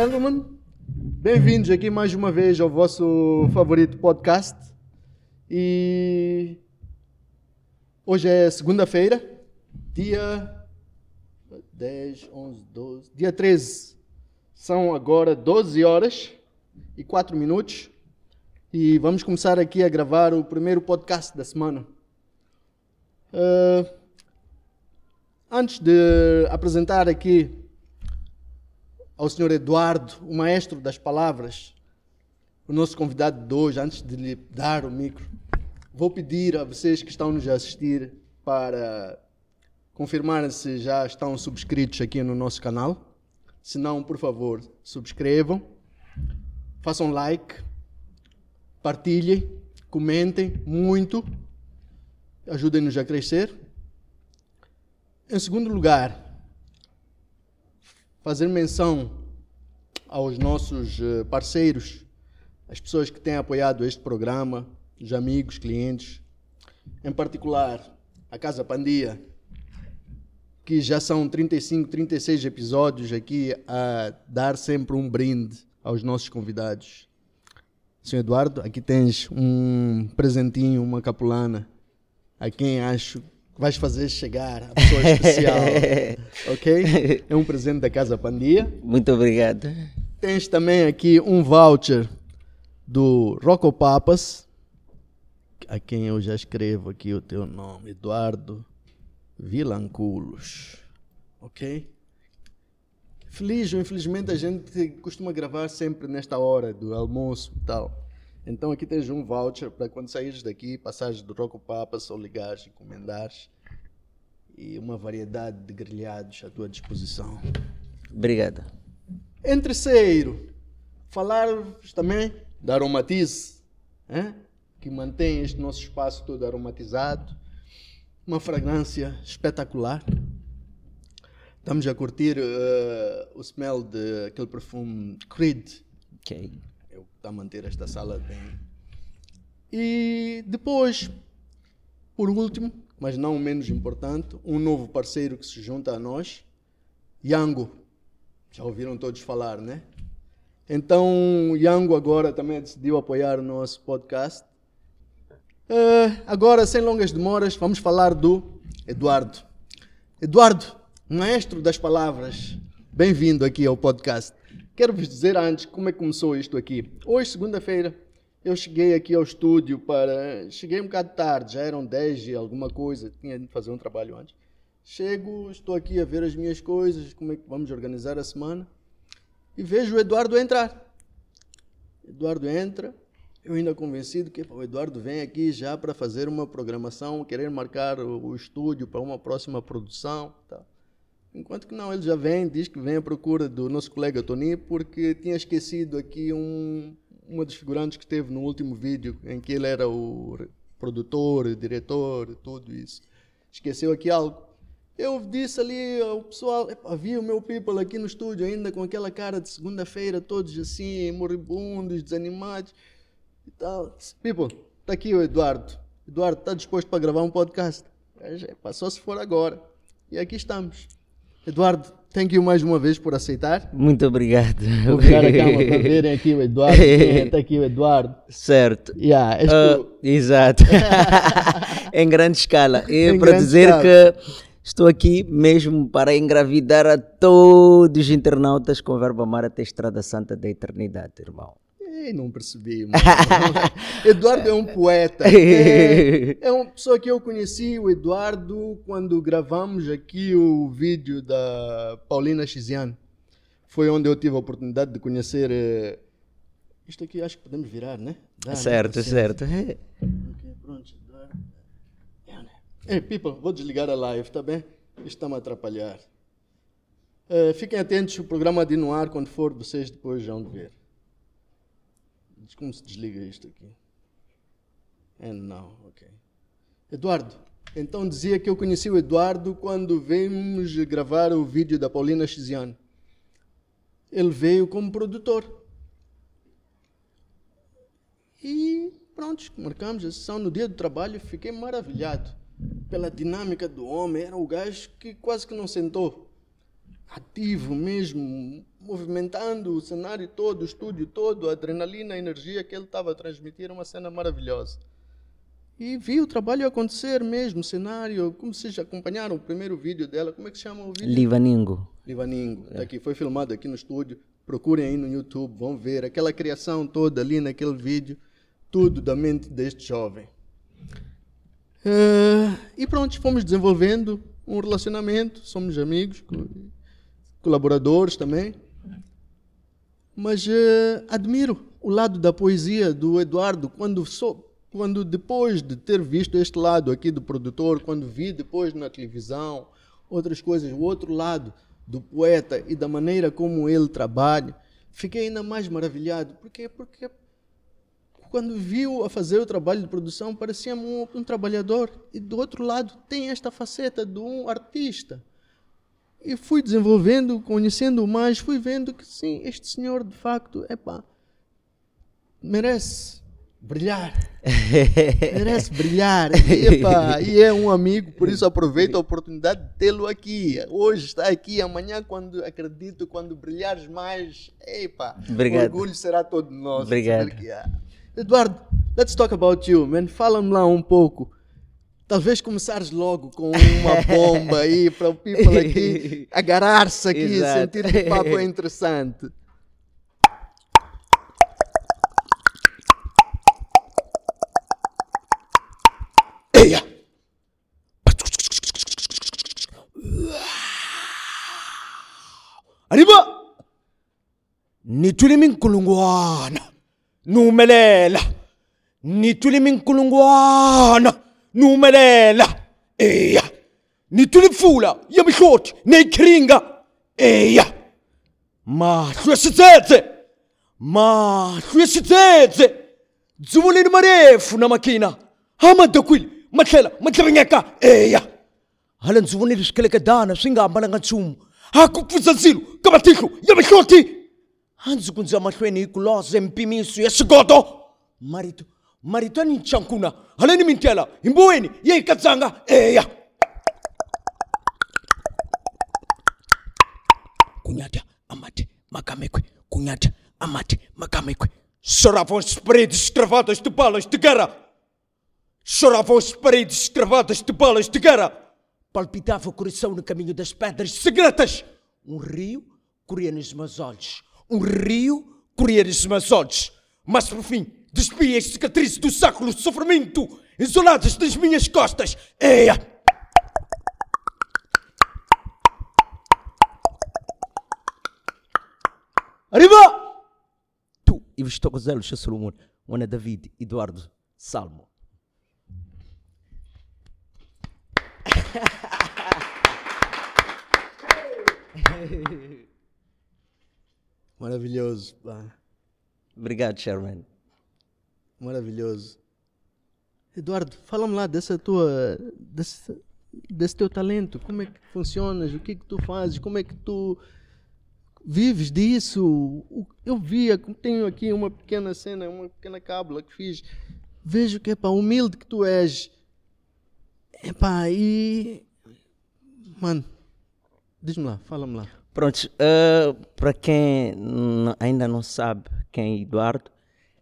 gentlemen, bem-vindos aqui mais uma vez ao vosso favorito podcast. E hoje é segunda-feira, dia 10, 11, 12, dia 13. São agora 12 horas e 4 minutos. E vamos começar aqui a gravar o primeiro podcast da semana. Uh, antes de apresentar aqui ao Sr. Eduardo, o maestro das palavras, o nosso convidado de hoje, antes de lhe dar o micro, vou pedir a vocês que estão nos a assistir para confirmarem se já estão subscritos aqui no nosso canal. Se não, por favor, subscrevam, façam like, partilhem, comentem muito, ajudem-nos a crescer. Em segundo lugar, fazer menção aos nossos eh, parceiros, as pessoas que têm apoiado este programa, os amigos, clientes, em particular a Casa Pandia, que já são 35, 36 episódios aqui a dar sempre um brinde aos nossos convidados. Senhor Eduardo, aqui tens um presentinho, uma capulana, a quem acho vais fazer chegar a pessoa especial. ok? É um presente da Casa Pandia. Muito obrigado. Tens também aqui um voucher do Rocco Papas, a quem eu já escrevo aqui o teu nome, Eduardo Vilanculos. Ok? Feliz ou infelizmente a gente costuma gravar sempre nesta hora do almoço e tal. Então aqui tens um voucher para quando saíres daqui, passares do Roco Papas ou ligares, encomendares. E uma variedade de grelhados à tua disposição. Obrigado. Em terceiro, falar também da Aromatize, hein? que mantém este nosso espaço todo aromatizado. Uma fragrância espetacular. Estamos a curtir uh, o smell daquele perfume Creed. Ok a manter esta sala bem. E depois, por último, mas não menos importante, um novo parceiro que se junta a nós, Yango. Já ouviram todos falar, né? Então, Yango agora também decidiu apoiar o nosso podcast. Uh, agora, sem longas demoras, vamos falar do Eduardo. Eduardo, maestro das palavras, bem-vindo aqui ao podcast. Quero vos dizer antes como é que começou isto aqui. Hoje, segunda-feira, eu cheguei aqui ao estúdio para. Cheguei um bocado tarde, já eram 10 e alguma coisa, tinha de fazer um trabalho antes. Chego, estou aqui a ver as minhas coisas, como é que vamos organizar a semana, e vejo o Eduardo entrar. Eduardo entra, eu ainda convencido que o Eduardo vem aqui já para fazer uma programação, querer marcar o, estúdio para uma próxima produção. Tá. Enquanto que não, ele já vem, diz que vem à procura do nosso colega Tony, porque tinha esquecido aqui um, uma dos figurantes que esteve no último vídeo, em que ele era o produtor, diretor, tudo isso. Esqueceu aqui algo. Eu disse ali ao pessoal, havia o meu people aqui no estúdio ainda com aquela cara de segunda-feira, todos assim, moribundos, desanimados e tal. People, está aqui o Eduardo. Eduardo, está disposto para gravar um podcast? Passou se for agora. E aqui estamos. Eduardo, thank you mais uma vez por aceitar. Muito obrigado. Vou virar a cama para verem aqui o Eduardo. Está aqui o Eduardo. Certo. Yeah, uh, exato. em grande escala. E para dizer escala. que estou aqui mesmo para engravidar a todos os internautas com o verbo amar até a Estrada Santa da Eternidade, irmão. Ei, não percebi. Eduardo é um poeta. É, é uma pessoa que eu conheci, o Eduardo, quando gravamos aqui o vídeo da Paulina Xiziane. Foi onde eu tive a oportunidade de conhecer. Eh, isto aqui acho que podemos virar, né? Dá, certo, né? certo. Ok, pronto. Ei, people, vou desligar a live, tá bem? Isto está-me a atrapalhar. Uh, fiquem atentos, o programa de no ar, quando for, vocês depois vão ver. Como se desliga isto aqui? And now, ok. Eduardo, então dizia que eu conheci o Eduardo quando vimos gravar o vídeo da Paulina Xiziane. Ele veio como produtor. E pronto, marcamos a sessão no dia do trabalho. Fiquei maravilhado pela dinâmica do homem. Era o gajo que quase que não sentou. Ativo mesmo, movimentando o cenário todo, o estúdio todo, a adrenalina, a energia que ele estava a transmitir, era uma cena maravilhosa. E vi o trabalho acontecer mesmo, o cenário, como vocês acompanharam o primeiro vídeo dela, como é que se chama o vídeo? Livaningo. Livaningo, é. aqui, foi filmado aqui no estúdio, procurem aí no YouTube, vão ver aquela criação toda ali naquele vídeo, tudo da mente deste jovem. Uh, e pronto, fomos desenvolvendo um relacionamento, somos amigos, colaboradores também. Mas uh, admiro o lado da poesia do Eduardo quando sou quando depois de ter visto este lado aqui do produtor, quando vi depois na televisão outras coisas, o outro lado do poeta e da maneira como ele trabalha, fiquei ainda mais maravilhado. Por quê? Porque quando viu a fazer o trabalho de produção, parecia um, um trabalhador e do outro lado tem esta faceta de um artista. E fui desenvolvendo, conhecendo mais, fui vendo que sim, este senhor de facto, epá, merece brilhar. Merece brilhar. Epa, e é um amigo, por isso aproveito a oportunidade de tê-lo aqui. Hoje está aqui, amanhã, quando acredito, quando brilhares mais, epa, Obrigado. o orgulho será todo nosso. Obrigado. Eduardo, let's talk about you, man. Fala-me lá um pouco. Talvez começares logo com uma bomba aí para o people aqui agarrar-se aqui, Exato. sentir que o papo é interessante. Eia! Arriba! Nituli minkulungwana numelela minkulungwana numelela. Eya. Nituli pfula ya mihloti neyikhiringa eya. Mahlo ya xitsetse mahlo ya xitsetse dzuvuleni marefu na makina hamadakwili ma tlhela ma tlhavanyeka eya. Hala ndzi vonile swikelekedana swi nga hambalanga nchumu. A ku pfuza ndzilo ka matihlo ya mihloti. A ndzi ku ndzi ya mahlweni hi ku loze mpimiso ya swigoto marito marito ni chankuna haleni mintela hi mboweni ya hi katsanga eya kunyata amate makamekwe kunyata amate makamekwe spread, escravadas de balas de guerra. Choravam as paredes escravadas de balas de guerra. Palpitava o coração no caminho das pedras secretas. Um rio corria nos meus olhos. Um rio corria nos meus olhos. Mas por fim, despia as cicatrizes do século de sofrimento, isoladas das minhas costas. Eia! Arriba! Tu, e vestou Gonzalo Solomon, Ana David, Eduardo, Salmo. Maravilhoso. Obrigado, Sherman. Maravilhoso. Eduardo, fala-me lá dessa tua, desse, desse teu talento. Como é que funcionas? O que é que tu fazes? Como é que tu vives disso? Eu via, tenho aqui uma pequena cena, uma pequena cábula que fiz. Vejo que é para humilde que tu és Epá, e. Mano, diz-me lá, fala-me lá. Pronto, uh, para quem ainda não sabe quem é Eduardo,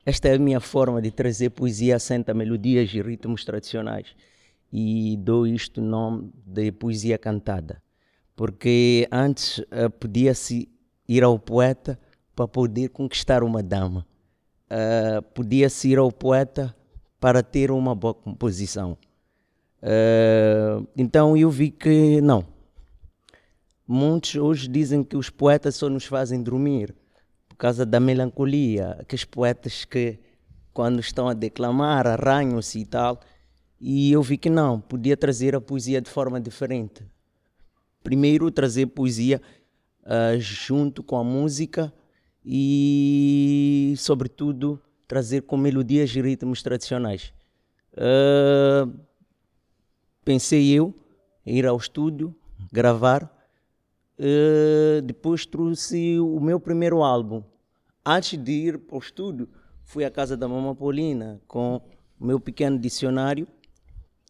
esta é a minha forma de trazer poesia assenta melodias e ritmos tradicionais. E dou isto nome de poesia cantada. Porque antes uh, podia-se ir ao poeta para poder conquistar uma dama. Uh, podia-se ir ao poeta para ter uma boa composição. Uh, então eu vi que não. Muitos hoje dizem que os poetas só nos fazem dormir causa da melancolia. Aqueles poetas que, quando estão a declamar, arranham-se e tal. E eu vi que não, podia trazer a poesia de forma diferente. Primeiro, trazer poesia uh, junto com a música e, sobretudo, trazer com melodias e ritmos tradicionais. Uh, pensei eu ir ao estúdio, gravar. Uh, depois trouxe o meu primeiro álbum. Antes de ir para o estúdio, fui à casa da Mamãe Paulina com o meu pequeno dicionário.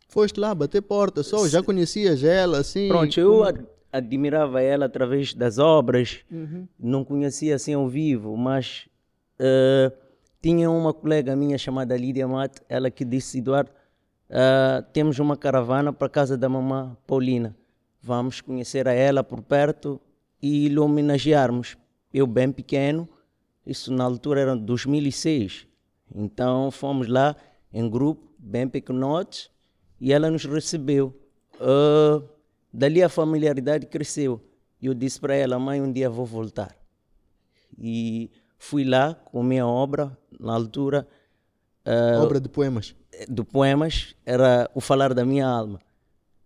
Foste lá bater porta só, já conhecias ela assim? Pronto, eu admirava ela através das obras, uhum. não conhecia assim ao vivo, mas uh, tinha uma colega minha chamada Lídia Mate, ela que disse, Eduardo, uh, temos uma caravana para a casa da mamã Paulina, vamos conhecer a ela por perto e lhe homenagearmos. Eu bem pequeno, isso na altura era 2006, então fomos lá em grupo, bem pequenotes, e ela nos recebeu. Uh, dali a familiaridade cresceu. Eu disse para ela, mãe, um dia vou voltar. E fui lá com minha obra, na altura. Uh, obra de poemas? De poemas, era o falar da minha alma.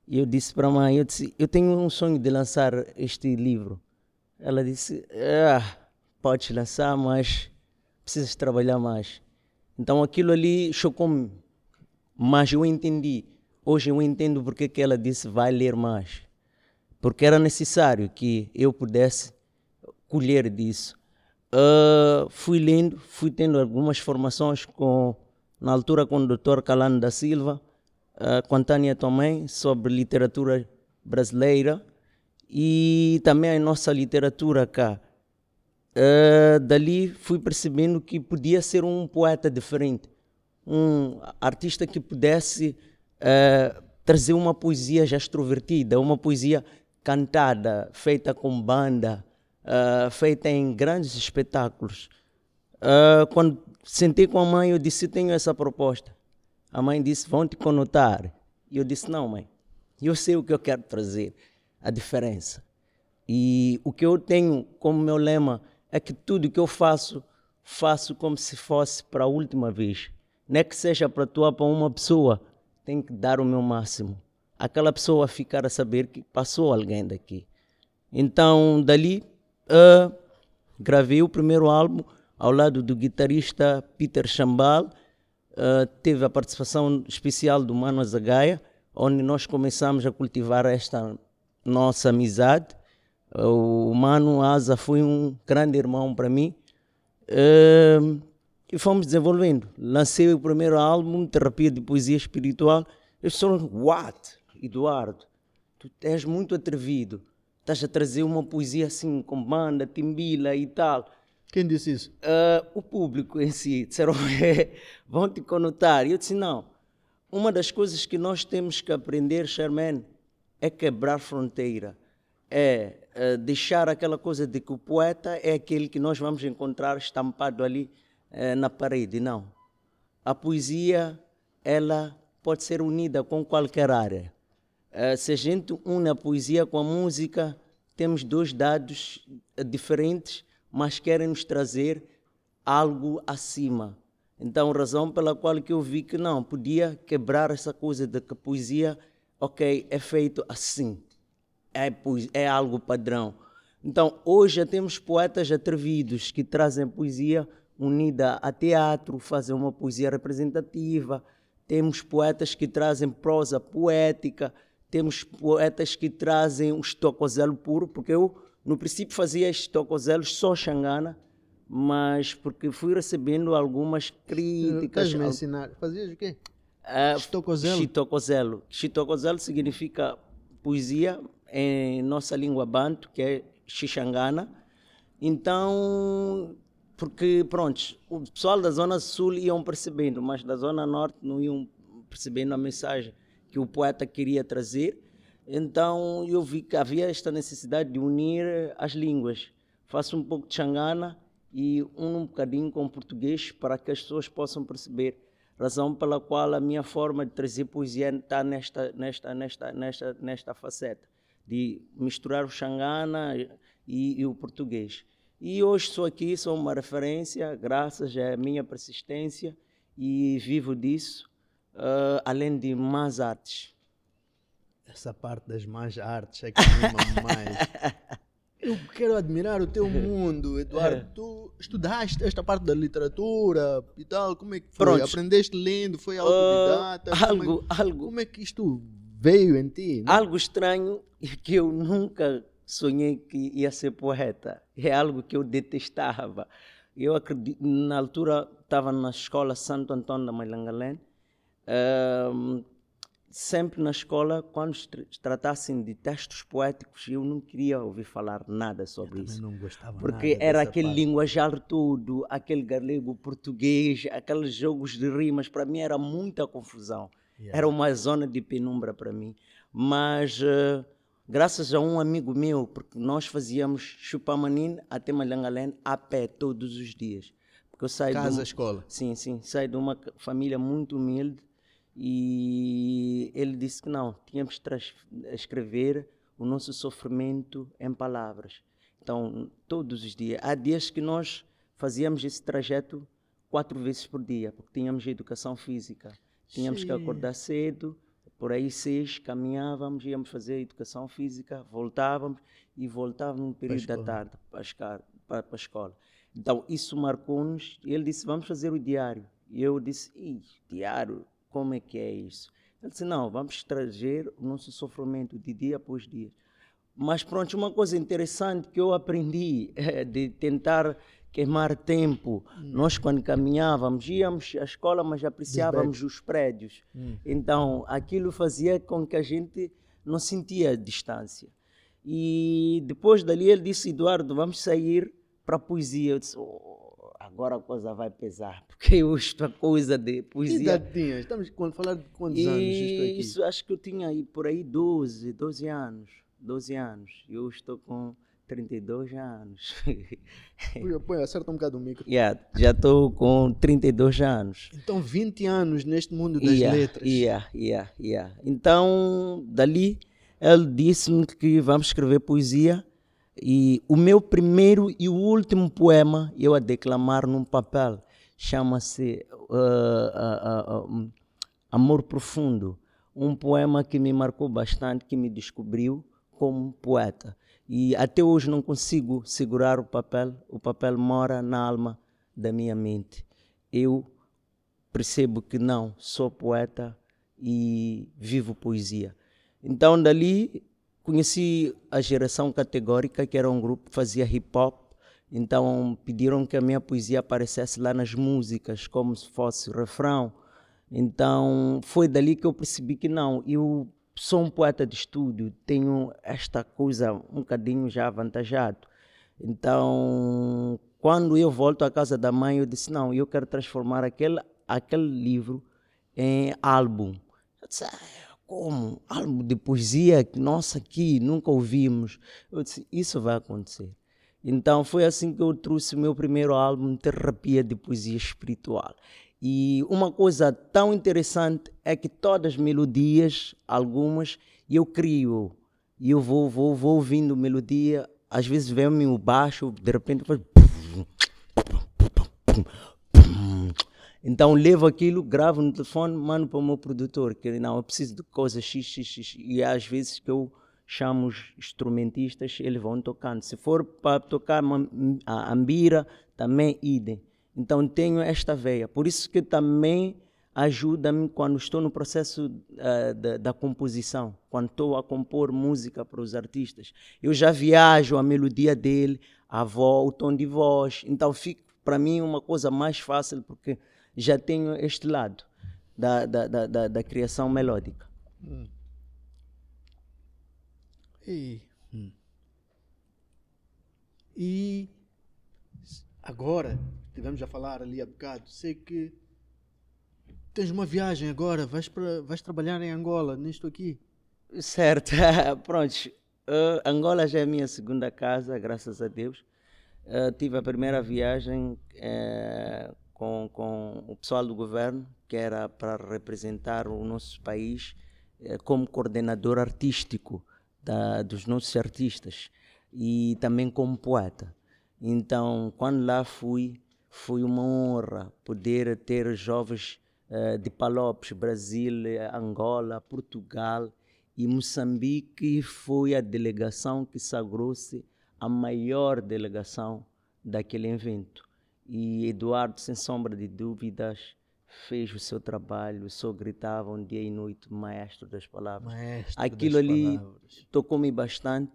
E eu disse para a mãe, eu disse, eu tenho um sonho de lançar este livro. Ela disse, ah, podes lançar, mas precisas trabalhar mais. Então aquilo ali chocou-me, mas eu entendi. Hoje eu entendo porque que ela disse vai ler mais. Porque era necessário que eu pudesse colher disso. Uh, fui lendo, fui tendo algumas formações com, na altura com o Dr. Calano da Silva, uh, com a Tânia também, sobre literatura brasileira e também a nossa literatura cá. Uh, dali fui percebendo que podia ser um poeta diferente, um artista que pudesse uh, trazer uma poesia já extrovertida, uma poesia cantada, feita com banda, uh, feita em grandes espetáculos. quando sentei com a mãe, eu disse: Tenho essa proposta. A mãe disse: Vão te conotar. E eu disse: Não, mãe, eu sei o que eu quero trazer, a diferença. E o que eu tenho como meu lema é que tudo que eu faço, faço como se fosse para a última vez. Não é que seja para atuar para uma pessoa, tenho que dar o meu máximo. Aquela pessoa ficar a saber que passou alguém daqui. Então, dali, uh, gravei o primeiro álbum ao lado do guitarrista Peter Chambal. Uh, teve a participação especial do Mano Zagaia, onde nós começamos a cultivar esta nossa amizade. O Mano Asa foi um grande irmão para mim. Uh, e fomos desenvolvendo. Lancei o primeiro álbum, Terapia de Poesia Espiritual. Eu sou, what? Eduardo, tu és muito atrevido. Estás a trazer uma poesia assim, com banda, timbila e tal. Quem disse isso? Uh, o público em si. Disseram, vão te conotar. E eu disse, não. Uma das coisas que nós temos que aprender, Sherman, é quebrar fronteira. É uh, deixar aquela coisa de que o poeta é aquele que nós vamos encontrar estampado ali uh, na parede. Não. A poesia, ela pode ser unida com qualquer área. Se a gente une a poesia com a música, temos dois dados diferentes, mas querem nos trazer algo acima. Então, razão pela qual que eu vi que não, podia quebrar essa coisa de que poesia, ok, é feito assim é, é algo padrão. Então, hoje já temos poetas atrevidos que trazem poesia unida a teatro, fazem uma poesia representativa. Temos poetas que trazem prosa poética. Temos poetas que trazem o estocozelo puro, porque eu, no princípio, fazia estocozelos só xangana, mas porque fui recebendo algumas críticas. Estás me ensinar. Fazias o quê? Uh, Chitocozelo? Chitocozelo. Chitocozelo significa poesia em nossa língua banto, que é xixangana. Então, porque, pronto, o pessoal da Zona Sul iam percebendo, mas da Zona Norte não iam percebendo a mensagem que o poeta queria trazer. Então, eu vi que havia esta necessidade de unir as línguas. Faço um pouco de xangana e um bocadinho com português para que as pessoas possam perceber razão pela qual a minha forma de trazer poesia está nesta, nesta, nesta, nesta, nesta faceta de misturar o xangana e, e, o português. E hoje sou aqui, sou uma referência, graças à minha persistência e vivo disso, uh, além de mais artes. Essa parte das mais artes é que me mais. Eu quero admirar o teu mundo, Eduardo. É. Tu estudaste esta parte da literatura e tal, como é que foi? Pronto. Aprendeste lendo, foi ah, autodidata? Uh, algo, como é, algo. Como é que isto veio em ti? Né? Algo estranho que eu nunca sonhei que ia ser poeta. É algo que eu detestava. Eu acredito, na altura estava na escola Santo Antônio da Mailangalém. Um, sempre na escola, quando se tratassem de textos poéticos, eu não queria ouvir falar nada sobre eu isso. Não gostava porque era aquele parte. linguajar todo, aquele galego português, aqueles jogos de rimas, para mim era muita confusão. Yeah. Era uma zona de penumbra para mim. Mas uh, graças a um amigo meu, porque nós fazíamos Chupamanin até Malhangalém a pé todos os dias. Porque eu saio Casa, uma, escola. Sim, sim. Saio de uma família muito humilde e ele disse que não, tínhamos que escrever o nosso sofrimento em palavras. Então, todos os dias. Há dias que nós fazíamos esse trajeto quatro vezes por dia, porque tínhamos educação física. Tínhamos Sim. que acordar cedo, por aí seis, caminhávamos, íamos fazer educação física, voltávamos e voltávamos no período da tarde para a, para, a escola. Então, isso marcou-nos. Ele disse, vamos fazer o diário. E eu disse, diário, como é que é isso? Ele disse, não, vamos trazer o nosso sofrimento de dia após dia. Mas pronto, uma coisa interessante que eu aprendi é de tentar queimar tempo. Hum. Nós, quando caminhávamos, íamos à escola, mas apreciávamos os prédios. Hum. Então, aquilo fazia com que a gente não sentia distância. E depois dali ele disse, Eduardo, vamos sair para a poesia. Eu disse, oh, agora a coisa vai pesar, porque eu estou a coisa de poesia. Que idade tinha? Estamos a falar de quantos e anos isto aqui? Isso acho que eu tinha aí por aí 12, 12 anos. 12 anos. Eu estou com 32 anos. Põe, acerta um bocado o micro. Yeah, já estou com 32 anos. Então 20 anos neste mundo das yeah, letras. Yeah, yeah, yeah. Então, dali, ele disse-me que vamos escrever poesia e o meu primeiro e o último poema eu a declamar num papel chama-se uh, uh, uh, Amor Profundo, um poema que me marcou bastante, que me descobriu como poeta. E até hoje não consigo segurar o papel, o papel mora na alma da minha mente. Eu percebo que não, sou poeta e vivo poesia. Então, dali Conheci a geração categórica, que era um grupo que fazia hip hop, então pediram que a minha poesia aparecesse lá nas músicas, como se fosse refrão. Então foi dali que eu percebi que não, eu sou um poeta de estúdio, tenho esta coisa um bocadinho já avantajado. Então, quando eu volto à casa da mãe, eu disse: não, eu quero transformar aquele, aquele livro em álbum. Eu disse, ah, como? Álbum de poesia que nós aqui nunca ouvimos. Eu disse, isso vai acontecer. Então foi assim que eu trouxe meu primeiro álbum, Terapia de Poesia Espiritual. E uma coisa tão interessante é que todas as melodias, algumas, eu crio. E eu vou, vou, vou ouvindo melodia, às vezes vem-me o baixo, de repente faz então levo aquilo, gravo no telefone, mando para o meu produtor, que não, eu preciso de coisas x, x, x. E às vezes que eu chamo os instrumentistas, eles vão tocando. Se for para tocar a ambira, também idem. Então tenho esta veia. Por isso que também ajuda-me quando estou no processo uh, da, da, composição, quando estou a compor música para os artistas. Eu já viajo a melodia dele, a voz, o tom de voz. Então fica para mim uma coisa mais fácil, porque já tenho este lado da, da, da, da, da criação melódica. Hum. E, hum. e agora, tivemos a falar ali há bocado, sei que tens uma viagem agora, vais, para, vais trabalhar em Angola, nisto aqui. Certo, pronto. Uh, Angola já é a minha segunda casa, graças a Deus. Uh, tive a primeira viagem uh, com, com o pessoal do governo, que era para representar o nosso país eh, como coordenador artístico da, dos nossos artistas e também como poeta. Então, quando lá fui, foi uma honra poder ter jovens eh, de Palopes, Brasil, Angola, Portugal e Moçambique foi a delegação que sagrou-se a maior delegação daquele evento. E Eduardo, sem sombra de dúvidas, fez o seu trabalho, só gritava um dia e noite, maestro das palavras. Maestro Aquilo das ali tocou-me bastante,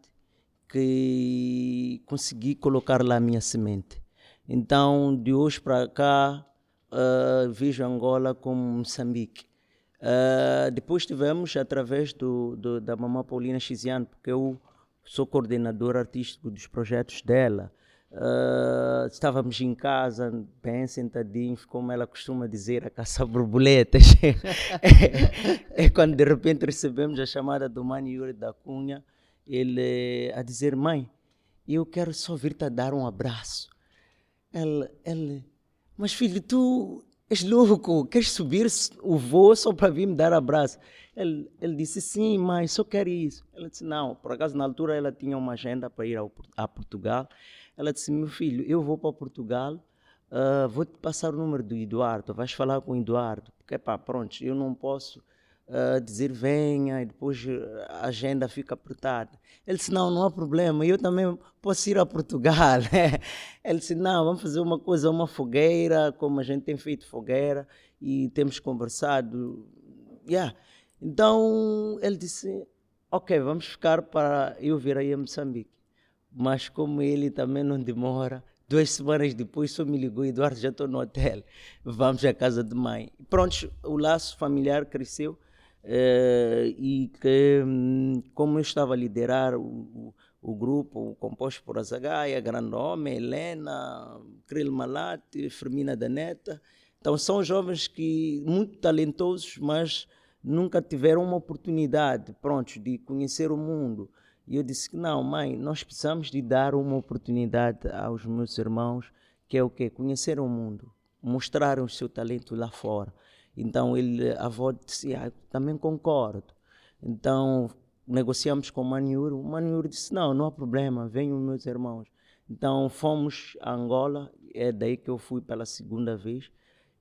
que consegui colocar lá a minha semente. Então, de hoje para cá, uh, vejo Angola como Moçambique. Uh, depois tivemos através do, do, da mamã Paulina Xiziano, porque eu sou coordenador artístico dos projetos dela. Uh, estávamos em casa, bem sentadinhos, como ela costuma dizer, a caçar borboletas. é, é, quando de repente recebemos a chamada do Mani Yuri da Cunha, ele a dizer: Mãe, eu quero só vir-te a dar um abraço. Ele, mas filho, tu és louco, queres subir o voo só para vir me dar abraço? Ele, ele disse: Sim, mãe, só quero isso. Ela disse: Não, por acaso na altura ela tinha uma agenda para ir ao, a Portugal. Ela disse: Meu filho, eu vou para Portugal, uh, vou-te passar o número do Eduardo, vais falar com o Eduardo. Porque, pá, pronto, eu não posso uh, dizer venha e depois a agenda fica apertada. Ele disse: Não, não há problema, eu também posso ir a Portugal. Ele disse: Não, vamos fazer uma coisa, uma fogueira, como a gente tem feito fogueira e temos conversado. Yeah. Então ele disse: Ok, vamos ficar para eu vir aí a Moçambique mas como ele também não demora, duas semanas depois só me ligou, Eduardo, já estou no hotel, vamos à casa de mãe. Pronto, o laço familiar cresceu eh, e que, hum, como eu estava a liderar o, o, grupo composto por Azagaia, Grande Homem, Helena, Kril Malati, Fermina da Neta, então são jovens que muito talentosos, mas nunca tiveram uma oportunidade, pronto, de conhecer o mundo. E eu disse que não, mãe, nós precisamos de dar uma oportunidade aos meus irmãos, que é o quê? Conhecer o mundo, mostrar o seu talento lá fora. Então ele, a avó disse, ah, também concordo. Então negociamos com o Maniuro. O Maniuro disse, não, não há problema, venham meus irmãos. Então fomos a Angola, é daí que eu fui pela segunda vez,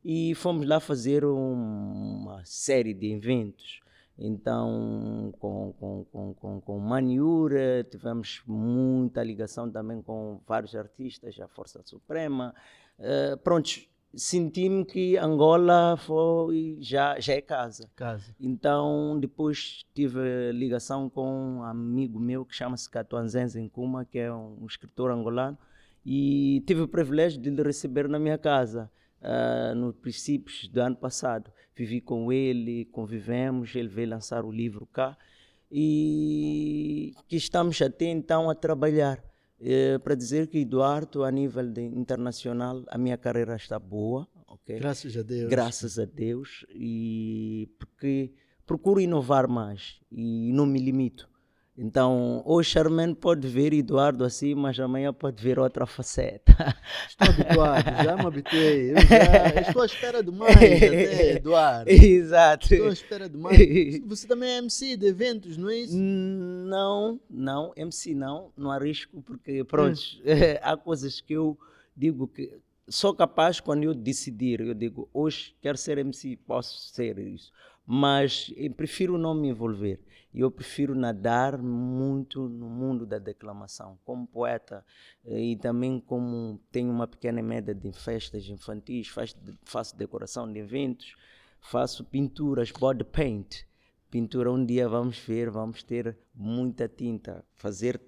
e fomos lá fazer um, uma série de eventos. Então, com, com, com, com, com Maniura, tivemos muita ligação também com vários artistas, a Força Suprema. Uh, pronto, senti-me que Angola foi, já, já é casa. casa. Então, depois tive ligação com um amigo meu que chama-se Catuanzenze Nkuma, que é um escritor angolano, e tive o privilégio de lhe receber na minha casa uh, no princípios do ano passado. Vivi com ele, convivemos, ele veio lançar o livro cá e que estamos até então a trabalhar. Uh, para dizer que Eduardo, a nível de, internacional, a minha carreira está boa. Okay? Graças a Deus. Graças a Deus. E porque procuro inovar mais e não me limito. Então, hoje Charmaine pode ver Eduardo assim, mas amanhã pode ver outra faceta. Estou habituado, já me habituei. Já estou à espera de mais, até, Eduardo. Exato. Estou à espera de mais. Você também é MC de eventos, não é isso? Não, não, MC não, não arrisco, porque, pronto, hum. há coisas que eu digo que sou capaz quando eu decidir. Eu digo, hoje quero ser MC, posso ser isso. Mas prefiro não me envolver eu prefiro nadar muito no mundo da declamação, como poeta eh, e também como tenho uma pequena média de festas infantis, faço decoração de eventos, faço pinturas, body paint. Pintura, um dia vamos ver, vamos ter muita tinta, fazer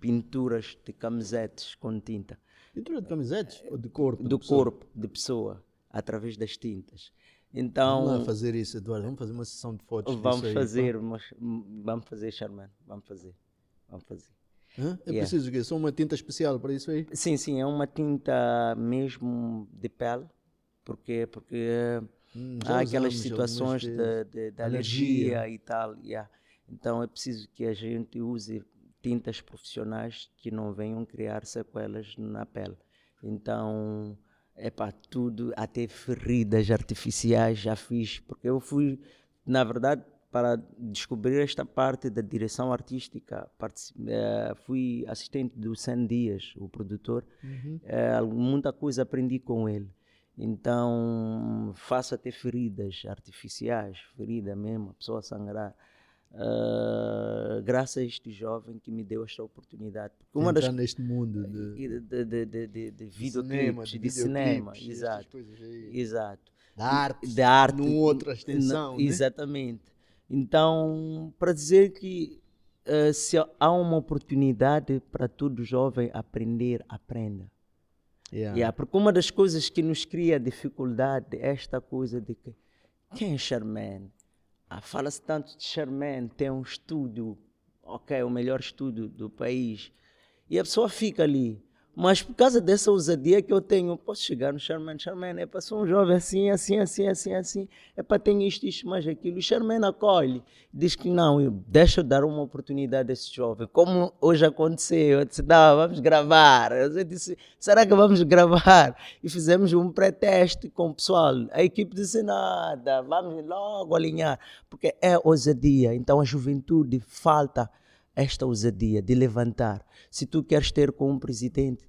pinturas de camisetes com tinta. Pintura de camisetes ou de corpo? Do corpo, de pessoa, através das tintas. Então, vamos fazer isso, Eduardo. Vamos fazer uma sessão de fotos. Vamos aí, fazer, mas, vamos fazer, Charman. Vamos fazer. Vamos fazer. Hã? É yeah. preciso o quê? Só uma tinta especial para isso aí? Sim, sim, é uma tinta mesmo de pele, porque, porque hum, há aquelas situações de, de, de alergia. alergia. e tal. Yeah. Então é preciso que a gente use tintas profissionais que não venham criar sequelas na pele. Então é para tudo, até feridas artificiais já fiz, porque eu fui, na verdade, para descobrir esta parte da direção artística, uh, fui assistente do Sam Dias, o produtor, uhum. uh, muita coisa aprendi com ele. Então, faço até feridas artificiais, ferida mesmo, a pessoa sangrar. Uh, graças a este jovem que me deu esta oportunidade. Porque uma Entrar das, neste mundo de, de, de, de, de, de videoclipes, de, de cinema, exato, exato. Da arte, da arte, numa outra extensão. né? Exatamente. Então, para dizer que uh, se há uma oportunidade para todo jovem aprender, aprenda. Yeah. Yeah, porque uma das coisas que nos cria dificuldade é esta coisa de que quem é Charmaine? Ah, fala-se tanto de Charmaine, tem um estúdio, ok, o melhor estúdio do país, e a pessoa fica ali. Mas por causa dessa ousadia que eu tenho, posso chegar no Charmaine, Charmaine, é para ser um jovem assim, assim, assim, assim, assim, é para ter isto, isto, mais aquilo. O Charmaine acolhe, diz que não, deixa eu dar uma oportunidade a esse jovem. Como hoje aconteceu, eu disse, não, vamos gravar. Eu disse, será que vamos gravar? E fizemos um pré-teste com o pessoal. A equipe disse, nada, vamos logo alinhar, porque é ousadia. Então a juventude falta esta ousadia de levantar. Se tu queres ter com um presidente,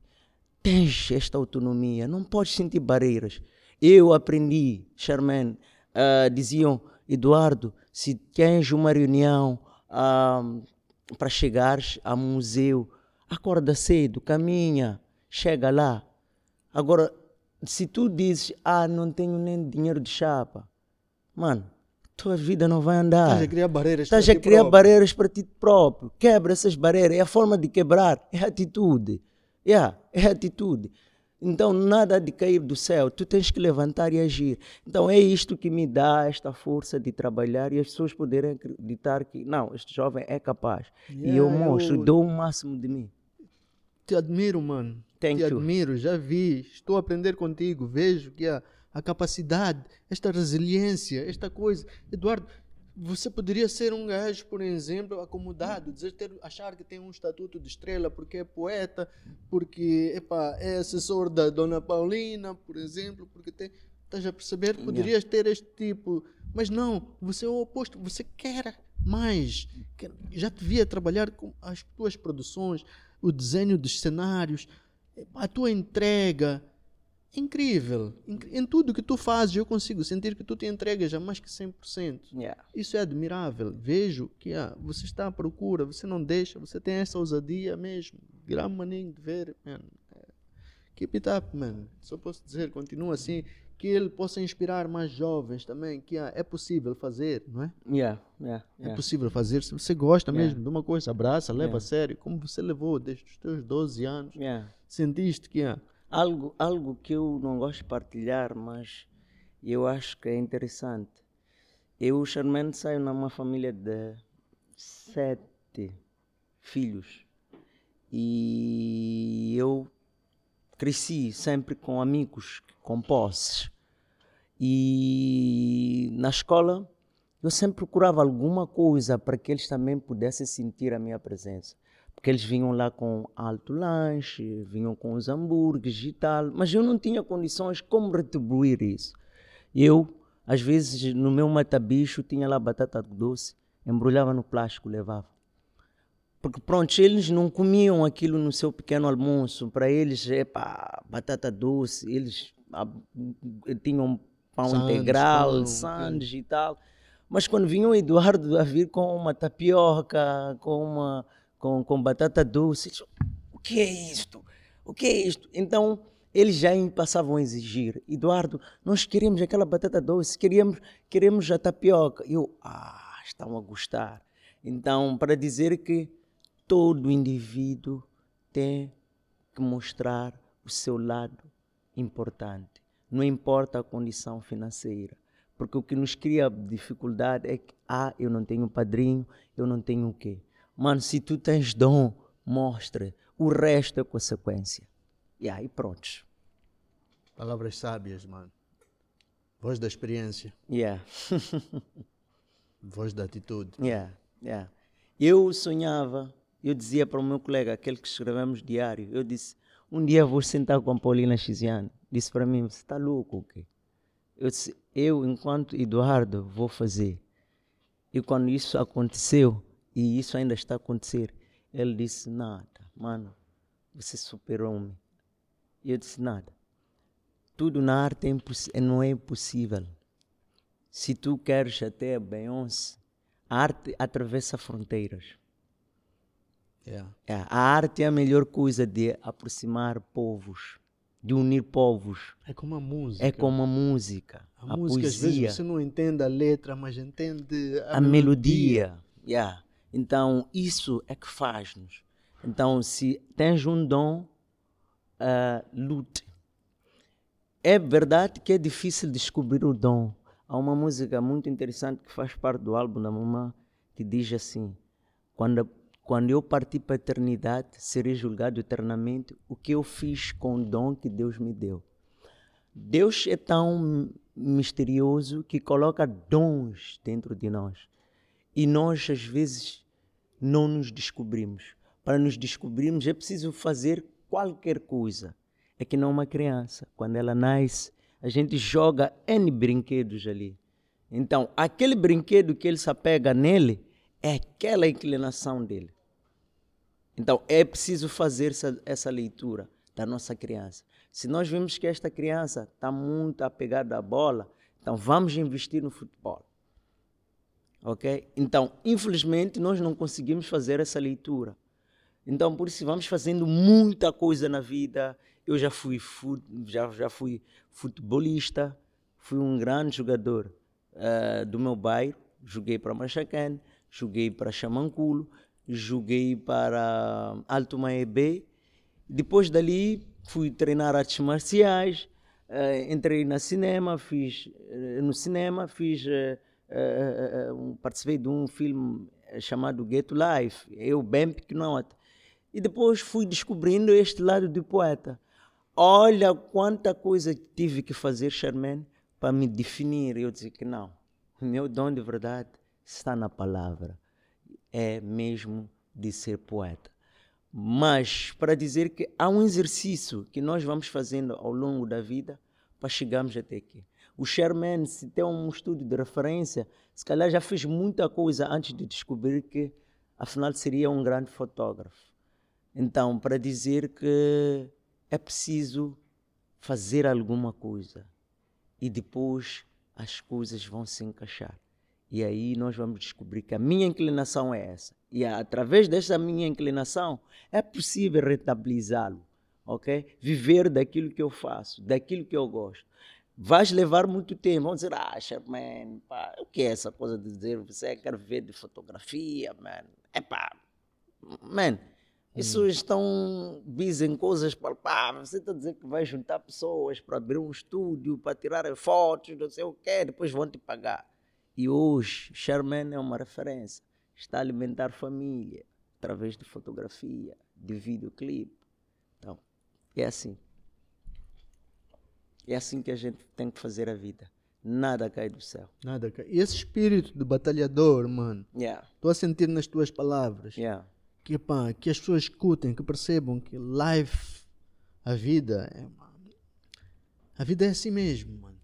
tens esta autonomia, não podes sentir barreiras. Eu aprendi, Charmaine, uh, diziam, Eduardo, se tens uma reunião uh, para chegares ao museu, acorda cedo, caminha, chega lá. Agora, se tu dizes, ah, não tenho nem dinheiro de chapa, mano, tua vida não vai andar. Estás a criar barreiras Estás a criar próprio. barreiras para ti próprio. Quebra essas barreiras. É a forma de quebrar. É atitude. Yeah, é atitude. Então, nada de cair do céu. Tu tens que levantar e agir. Então, é isto que me dá esta força de trabalhar e as pessoas poderem acreditar que, não, este jovem é capaz. Yeah, e eu mostro, eu... dou o máximo de mim. Te admiro, mano. Thank Te you. admiro, já vi. Estou a aprender contigo. Vejo que a a capacidade, esta resiliência, esta coisa. Eduardo, você poderia ser um gajo, por exemplo, acomodado, dizer, ter, achar que tem um estatuto de estrela porque é poeta, porque epa, é assessor da Dona Paulina, por exemplo, porque tem. Estás a perceber? Poderias ter este tipo. Mas não, você é o oposto, você quer mais. Já devia trabalhar com as tuas produções, o desenho dos cenários, a tua entrega incrível. Em tudo que tu fazes, eu consigo sentir que tu te entregas a mais que 100%. Yeah. Isso é admirável. Vejo que ah, você está à procura, você não deixa, você tem essa ousadia mesmo. Grande maninho de ver, man. Keep it up, man. Só posso dizer, continua assim. Que ele possa inspirar mais jovens também, que ah, é possível fazer, não é? Yeah, yeah, yeah. É possível fazer. Se você gosta mesmo de uma coisa, abraça, leva a sério, como você levou desde os teus 12 anos. Sentiste que ah, algo, algo que eu não gosto de partilhar, mas eu acho que é interessante. Eu, Charmaine, saio numa família de sete filhos e eu cresci sempre com amigos, com posses. E na escola eu sempre procurava alguma coisa para que eles também pudessem sentir a minha presença. Porque eles vinham lá com alto lanche, vinham com os hambúrgueres e tal, mas eu não tinha condições como retribuir isso. Eu, às vezes, no meu matabicho, tinha lá batata doce, embrulhava no plástico, levava. Porque, pronto, eles não comiam aquilo no seu pequeno almoço. Para eles, é pá, batata doce, eles ah, tinham pão sandes, integral, sandes e tal. Mas quando vinha o Eduardo a vir com uma tapioca, com uma com, com batata doce. O que é isto? O que é isto? Então, eles já passavam a exigir. Eduardo, nós queremos aquela batata doce, queremos, queremos a tapioca. Eu, ah, estão a gostar. Então, para dizer que todo indivíduo tem que mostrar o seu lado importante. Não importa a condição financeira. Porque o que nos cria dificuldade é que, ah, eu não tenho padrinho, eu não tenho o quê? Mano, se tu tens dom, mostra. O resto é consequência. E aí, pronto. Palavras sábias, mano. Voz da experiência. Yeah. Voz da atitude. Yeah, yeah. Eu sonhava, eu dizia para o meu colega, aquele que escrevemos diário, eu disse, um dia vou sentar com a Paulina Xiziane. Disse para mim, você está louco o quê? Eu disse, eu, enquanto Eduardo, vou fazer. E quando isso aconteceu, e isso ainda está a acontecer. Ele disse: Nada, mano, você superou-me. E eu disse: Nada. Tudo na arte é não é impossível. Se tu queres até a Beyoncé, a arte atravessa fronteiras. Yeah. É, a arte é a melhor coisa de aproximar povos, de unir povos. É como a música. É como a música. A, a música, poesia. às vezes você não entende a letra, mas entende a, a melodia. melodia. Yeah. Então, isso é que faz-nos. Então, se tens um dom, uh, lute. É verdade que é difícil descobrir o dom. há uma música muito interessante que faz parte do álbum da mamãe que diz assim: quando, quando eu partir para a eternidade, serei julgado eternamente o que eu fiz com o dom que Deus me deu. Deus é tão misterioso que coloca dons dentro de nós. E nós, às vezes, não nos descobrimos. Para nos descobrirmos, é preciso fazer qualquer coisa. É que não uma criança. Quando ela nasce, a gente joga N brinquedos ali. Então, aquele brinquedo que ele se apega nele é aquela inclinação dele. Então, é preciso fazer essa, essa leitura da nossa criança. Se nós vemos que esta criança está muito apegada à bola, então vamos investir no futebol. Ok? Então, infelizmente, nós não conseguimos fazer essa leitura. Então, por isso, vamos fazendo muita coisa na vida. Eu já fui, já, já fui futebolista, fui um grande jogador uh, do meu bairro. Joguei para Machacan, joguei para Chamanculo, joguei para Alto Maebe. Depois dali, fui treinar artes marciais, uh, entrei no cinema, fiz uh, no cinema, fiz uh, participei de um filme chamado Ghetto Life, eu bem pequenote. E depois fui descobrindo este lado de poeta. Olha quanta coisa tive que fazer, Charmaine, para me definir. Eu disse que não. Meu dom de verdade está na palavra. É mesmo de ser poeta mas para dizer que há um exercício que nós vamos fazendo ao longo da vida para chegarmos até aqui. O Sherman, se tem um estudo de referência, se calhar já fez muita coisa antes de descobrir que, afinal, seria um grande fotógrafo. Então, para dizer que é preciso fazer alguma coisa e depois as coisas vão se encaixar. E aí nós vamos descobrir que a minha inclinação é essa. E através dessa minha inclinação é possível rentabilizá-lo, ok? Viver daquilo que eu faço, daquilo que eu gosto. Vais levar muito tempo. Vão dizer, ah, Sherman, pá, o que é essa coisa de dizer você quer viver de fotografia, man? É pá, man, pessoas hum. estão dizem coisas palpáveis. Você está a dizer que vai juntar pessoas para abrir um estúdio, para tirar fotos, não sei o quê, depois vão te pagar. E hoje, Sherman é uma referência. Está a alimentar família através de fotografia, de videoclipe. Então, é assim. É assim que a gente tem que fazer a vida. Nada cai do céu. Nada cai. E esse espírito de batalhador, mano. Estou yeah. a sentir nas tuas palavras. Yeah. Que, pá, que as pessoas escutem, que percebam que life, a vida, é, a vida é assim mesmo, mano.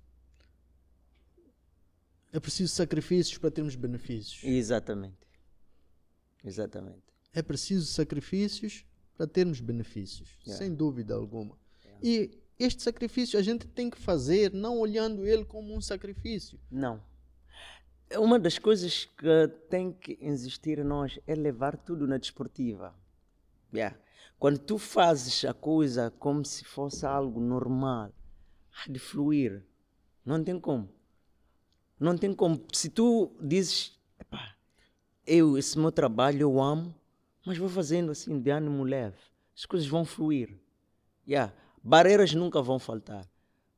É preciso sacrifícios para termos benefícios. Exatamente. Exatamente. É preciso sacrifícios para termos benefícios, yeah. sem dúvida alguma. E este sacrifício a gente tem que fazer não olhando ele como um sacrifício. Não. Uma das coisas que tem que existir em nós é levar tudo na desportiva. Yeah. Quando tu fazes a coisa como se fosse algo normal, há de fluir. Não tem como. Não tem como. Se tu dizes, eu, esse meu trabalho eu amo, mas vou fazendo assim de ânimo leve, as coisas vão fluir. Yeah. Barreiras nunca vão faltar.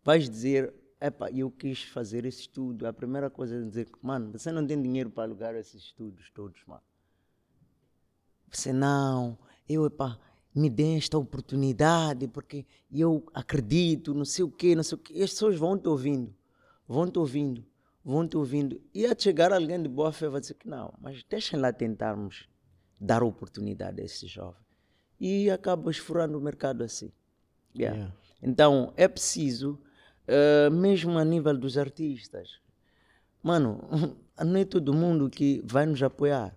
Vais dizer, epá, eu quis fazer esse estudo. A primeira coisa é dizer, mano, você não tem dinheiro para alugar esses estudos todos, mano. Você não, eu, epá, me dê esta oportunidade, porque eu acredito, não sei o quê, não sei o quê. E as pessoas vão te ouvindo, vão te ouvindo vão te ouvindo. E a chegar alguém de boa fé vai dizer que não, mas deixem lá tentarmos dar oportunidade a esse jovem. E acaba furando o mercado assim. Yeah. Yeah. Então, é preciso, uh, mesmo a nível dos artistas, mano, não é todo mundo que vai nos apoiar.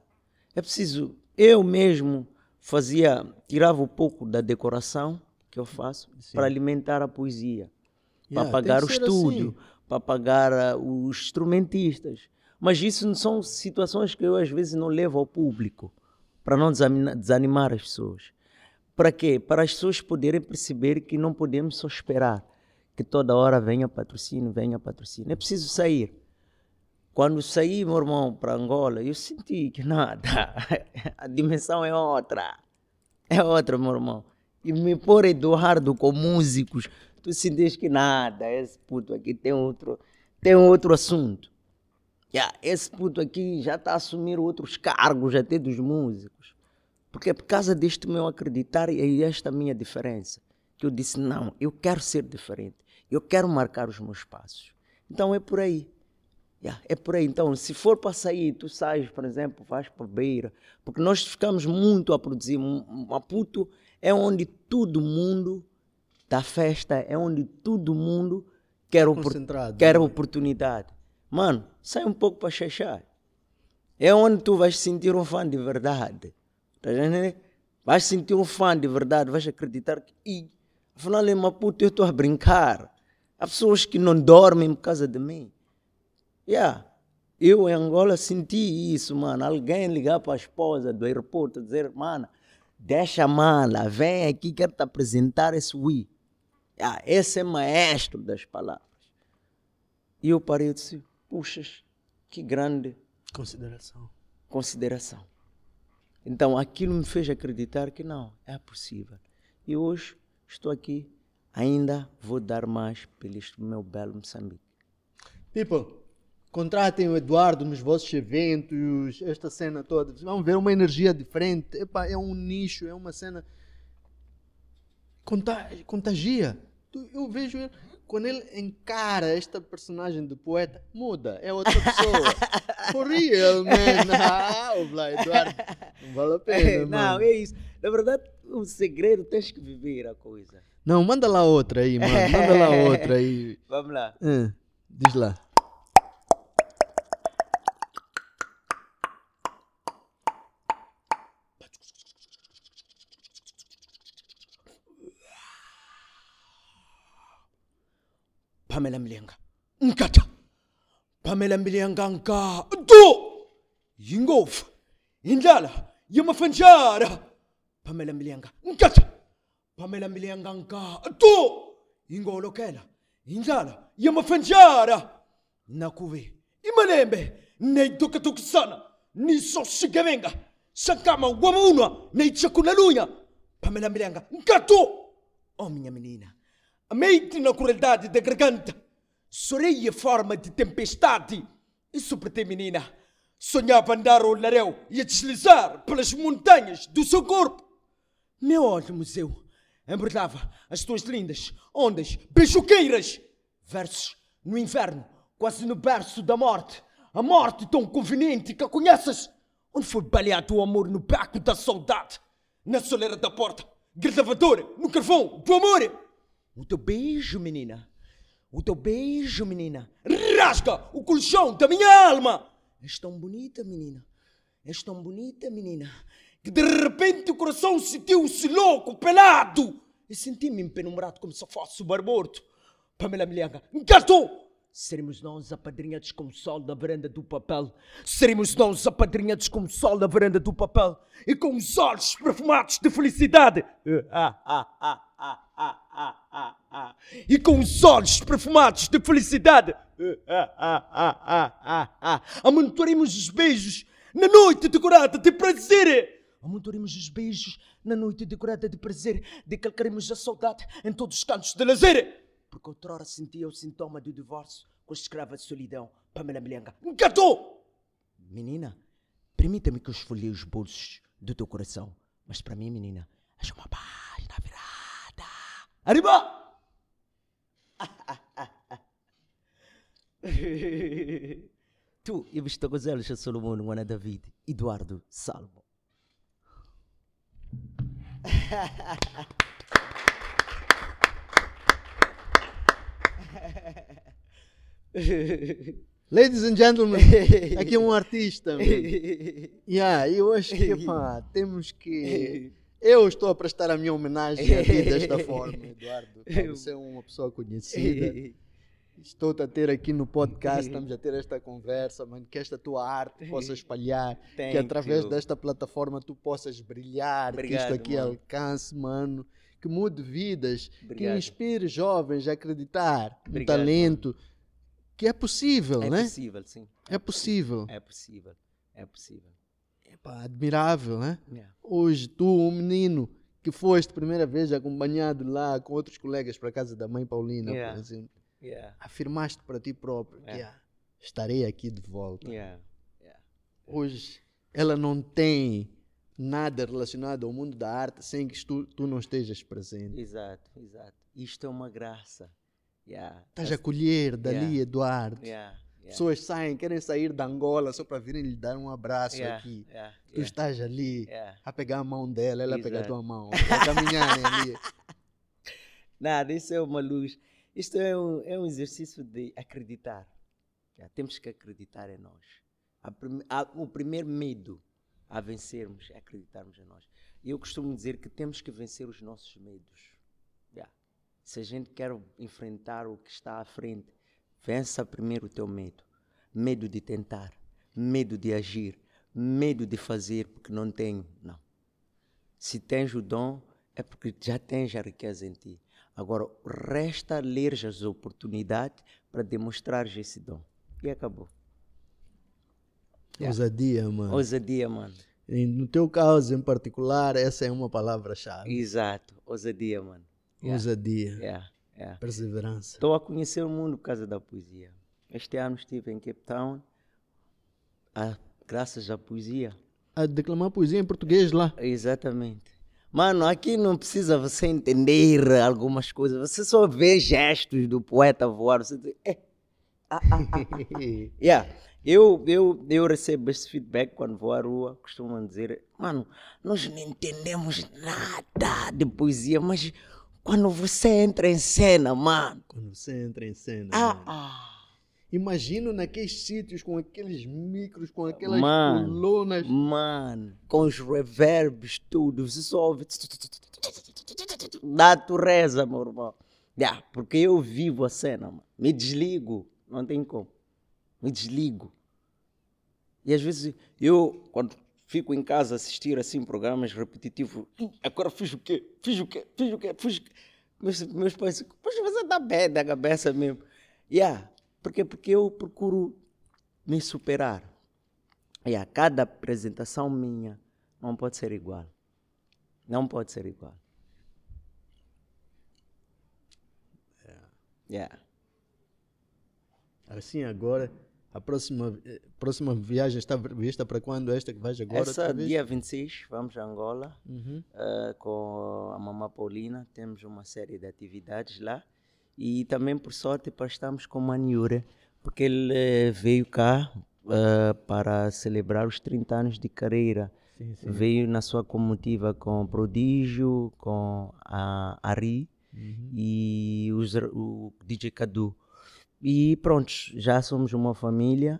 É preciso, eu mesmo fazia, tirava um pouco da decoração que eu faço para alimentar a poesia, yeah, para pagar o estúdio, assim para pagar uh, os instrumentistas. Mas isso não são situações que eu às vezes não levo ao público, para não desanimar as pessoas. Para quê? Para as pessoas poderem perceber que não podemos só esperar que toda hora venha patrocínio, venha patrocínio. É preciso sair. Quando saí, meu irmão, para Angola, eu senti que nada, a dimensão é outra. É outra, meu irmão. E me pôr Eduardo com músicos, tu sentes que nada, esse puto aqui tem outro, tem outro assunto. Yeah, esse puto aqui já está a assumir outros cargos até dos músicos. Porque é por causa deste meu acreditar e esta minha diferença que eu disse: não, eu quero ser diferente. Eu quero marcar os meus passos. Então é por aí. Yeah, é por aí. Então, se for para sair, tu sais, por exemplo, vais para a beira, porque nós ficamos muito a produzir. Maputo é onde todo mundo da festa, é onde todo mundo quer, opor quer oportunidade. Mano, sai um pouco para Xaxá. É onde tu vais sentir um fã de verdade. Tá entendendo? Vais sentir um fã de verdade, vais acreditar que, e, afinal, em Maputo eu estou a brincar. Há pessoas que não dormem por causa de mim. Yeah. Eu em Angola senti isso, mano. Alguém ligar para a esposa do aeroporto dizer, mano, deixa a mala, vem aqui, quero te apresentar esse Wii. Yeah, esse é maestro das palavras. E eu parei e disse, puxas, que grande consideração. Consideração. Então aquilo me fez acreditar que não, é possível. E hoje estou aqui, ainda vou dar mais pelo meu belo Moçambique. People, contratem o Eduardo nos vossos eventos, esta cena toda. Vamos ver uma energia diferente. Epa, é um nicho, é uma cena. Contagia. Eu vejo ele quando ele encara esta personagem de poeta, muda, é outra pessoa. For real, man. Ah, o Eduardo, não vale a pena, Não, mano. é isso. Na verdade, o segredo tens que viver a coisa. Não, manda lá outra aí, mano. Manda lá outra aí. Vamos lá. Uh, diz lá. Pamela Mlenga. Nkata. Pamela Mlenga nka. Do! Yingof. Indala. Yamafanjara. Pamela Mlenga. Nkata. Pamela Mlenga nka. Do! Yingolokela. Indala. Yamafanjara. Nakuve. Imalembe. Neidoka tuksana. Niso shigavenga. Sakama wamunwa. neichakulalunya Pamela Mlenga. Nkato. Oh, mente na crueldade da garganta. Sorei a forma de tempestade. Ti, menina. Sonhava andar ao laréu e a deslizar pelas montanhas do seu corpo. Meu olho, museu, embrulhava as tuas lindas ondas beijoqueiras. Versos no inverno, quase no berço da morte. A morte tão conveniente que a conheces. Onde foi baleado o amor no beco da saudade? Na soleira da porta, gravadora, no carvão do amor. O teu beijo, menina. O teu beijo, menina. Rasga o colchão da minha alma. És tão bonita, menina. És tão bonita, menina. Que de repente o coração sentiu-se louco, pelado. E senti-me empenumbrado como se fosse o morto. Pamela Milhanga, encantou! Seremos nós apadrinhados com o sol da varanda do papel. Seremos nós apadrinhados com o sol da varanda do papel. E com os olhos perfumados de felicidade. Ah, ah, ah, ah. E com os olhos perfumados de felicidade. Amontoaremos os beijos na noite decorada de prazer. Amontoaremos os beijos na noite decorada de prazer. Decalcaremos a saudade em todos os cantos de lazer porque outrora sentia o sintoma do divórcio com a escrava de solidão, Pamela Melenga. Encantou! Menina, permita-me que eu esfolhe os bolsos do teu coração, mas para mim, menina, és uma virada. Arriba! tu, eu estou com eles, Solomon, Juana David, Eduardo Salmo. Ladies and gentlemen, aqui é um artista. Yeah, eu acho que pá, temos que. Eu estou a prestar a minha homenagem a ti desta forma, Eduardo. Você é uma pessoa conhecida. Estou a ter aqui no podcast, estamos a ter esta conversa, mano, que esta tua arte possa espalhar, Thank que através you. desta plataforma tu possas brilhar, Obrigado, que isto aqui mano. alcance, mano, que mude vidas, Obrigado. que inspire jovens a acreditar Obrigado, no talento. Mano que é possível, é né? É possível, sim. É possível. É possível. É possível. Epá, admirável, né? Yeah. Hoje, tu, um menino que foste primeira vez acompanhado lá com outros colegas para casa da mãe Paulina, yeah. por exemplo. Yeah. Afirmaste para ti próprio que ah, estarei aqui de volta. Hoje ela não tem nada relacionado ao mundo da arte sem que tu, tu não estejas presente. Exato, exato. Isto é uma graça. Yeah. Estás a colher dali. Eduardo. Yeah. Pessoas saem, querem sair da Angola só para virem lhe dar um abraço aqui. Tu estás ali a pegar a mão dela, ela a pegar a Exato. tua mão. A caminharem ali. Nada, isso é uma luz. Isto é um, é um exercício de acreditar. Já, temos que acreditar em nós. A prime- a- o primeiro medo a vencermos é acreditarmos em nós. E eu costumo dizer que temos que vencer os nossos medos. Já. Se a gente quer enfrentar o que está à frente, vença primeiro o teu medo. Medo de tentar, medo de agir, medo de fazer porque não tenho. Não. Se tens o dom, é porque já tens a riqueza em ti. Agora, resta ler as oportunidades para demonstrar esse dom. E acabou. Yeah. Ousadia, mano. Ousadia, mano. No teu caso em particular, essa é uma palavra-chave. Exato. Ousadia, mano. Yeah. Ousadia. Yeah. Yeah. Perseverança. Estou a conhecer o mundo por causa da poesia. Este ano estive em Cape Town, ah, graças à poesia. A declamar poesia em português lá. Exatamente. Mano, aqui não precisa você entender algumas coisas, você só vê gestos do poeta voar. Você diz, é. ah, ah, ah. Yeah. Eu, eu, eu recebo esse feedback quando vou à rua, costumam dizer, mano, nós não entendemos nada de poesia, mas quando você entra em cena, mano. Quando você entra em cena. Ah, ah. Imagino naqueles sítios com aqueles micros, com aquelas Mano. colunas. Mano, com os reverbs, tudo, você só ouve. Natureza, meu irmão. Yeah, porque eu vivo a cena, mano. Me desligo, não tem como. Me desligo. E às vezes eu, quando fico em casa a assistir assim programas repetitivos, "Ih, agora fiz o quê? Fiz o quê? Fiz o quê? Fiz o quê? Meus, meus pais dizem, poxa, você está bem da cabeça mesmo. Yeah, porque, porque eu procuro me superar. A cada apresentação minha não pode ser igual. Não pode ser igual. Yeah. Assim agora, a próxima, eh, próxima viagem está prevista para quando? Esta que vais agora? Essa dia 26 vamos a Angola Uhum. eh, com a Mamá Paulina. Temos uma série de atividades lá. E também, por sorte, estamos com o Maniure, porque ele eh, veio cá eh, para celebrar os 30 anos de carreira. Sim, sim. Veio na sua comitiva com Prodígio, com a Ari Uhum. e os, o DJ Cadu. E pronto, já somos uma família.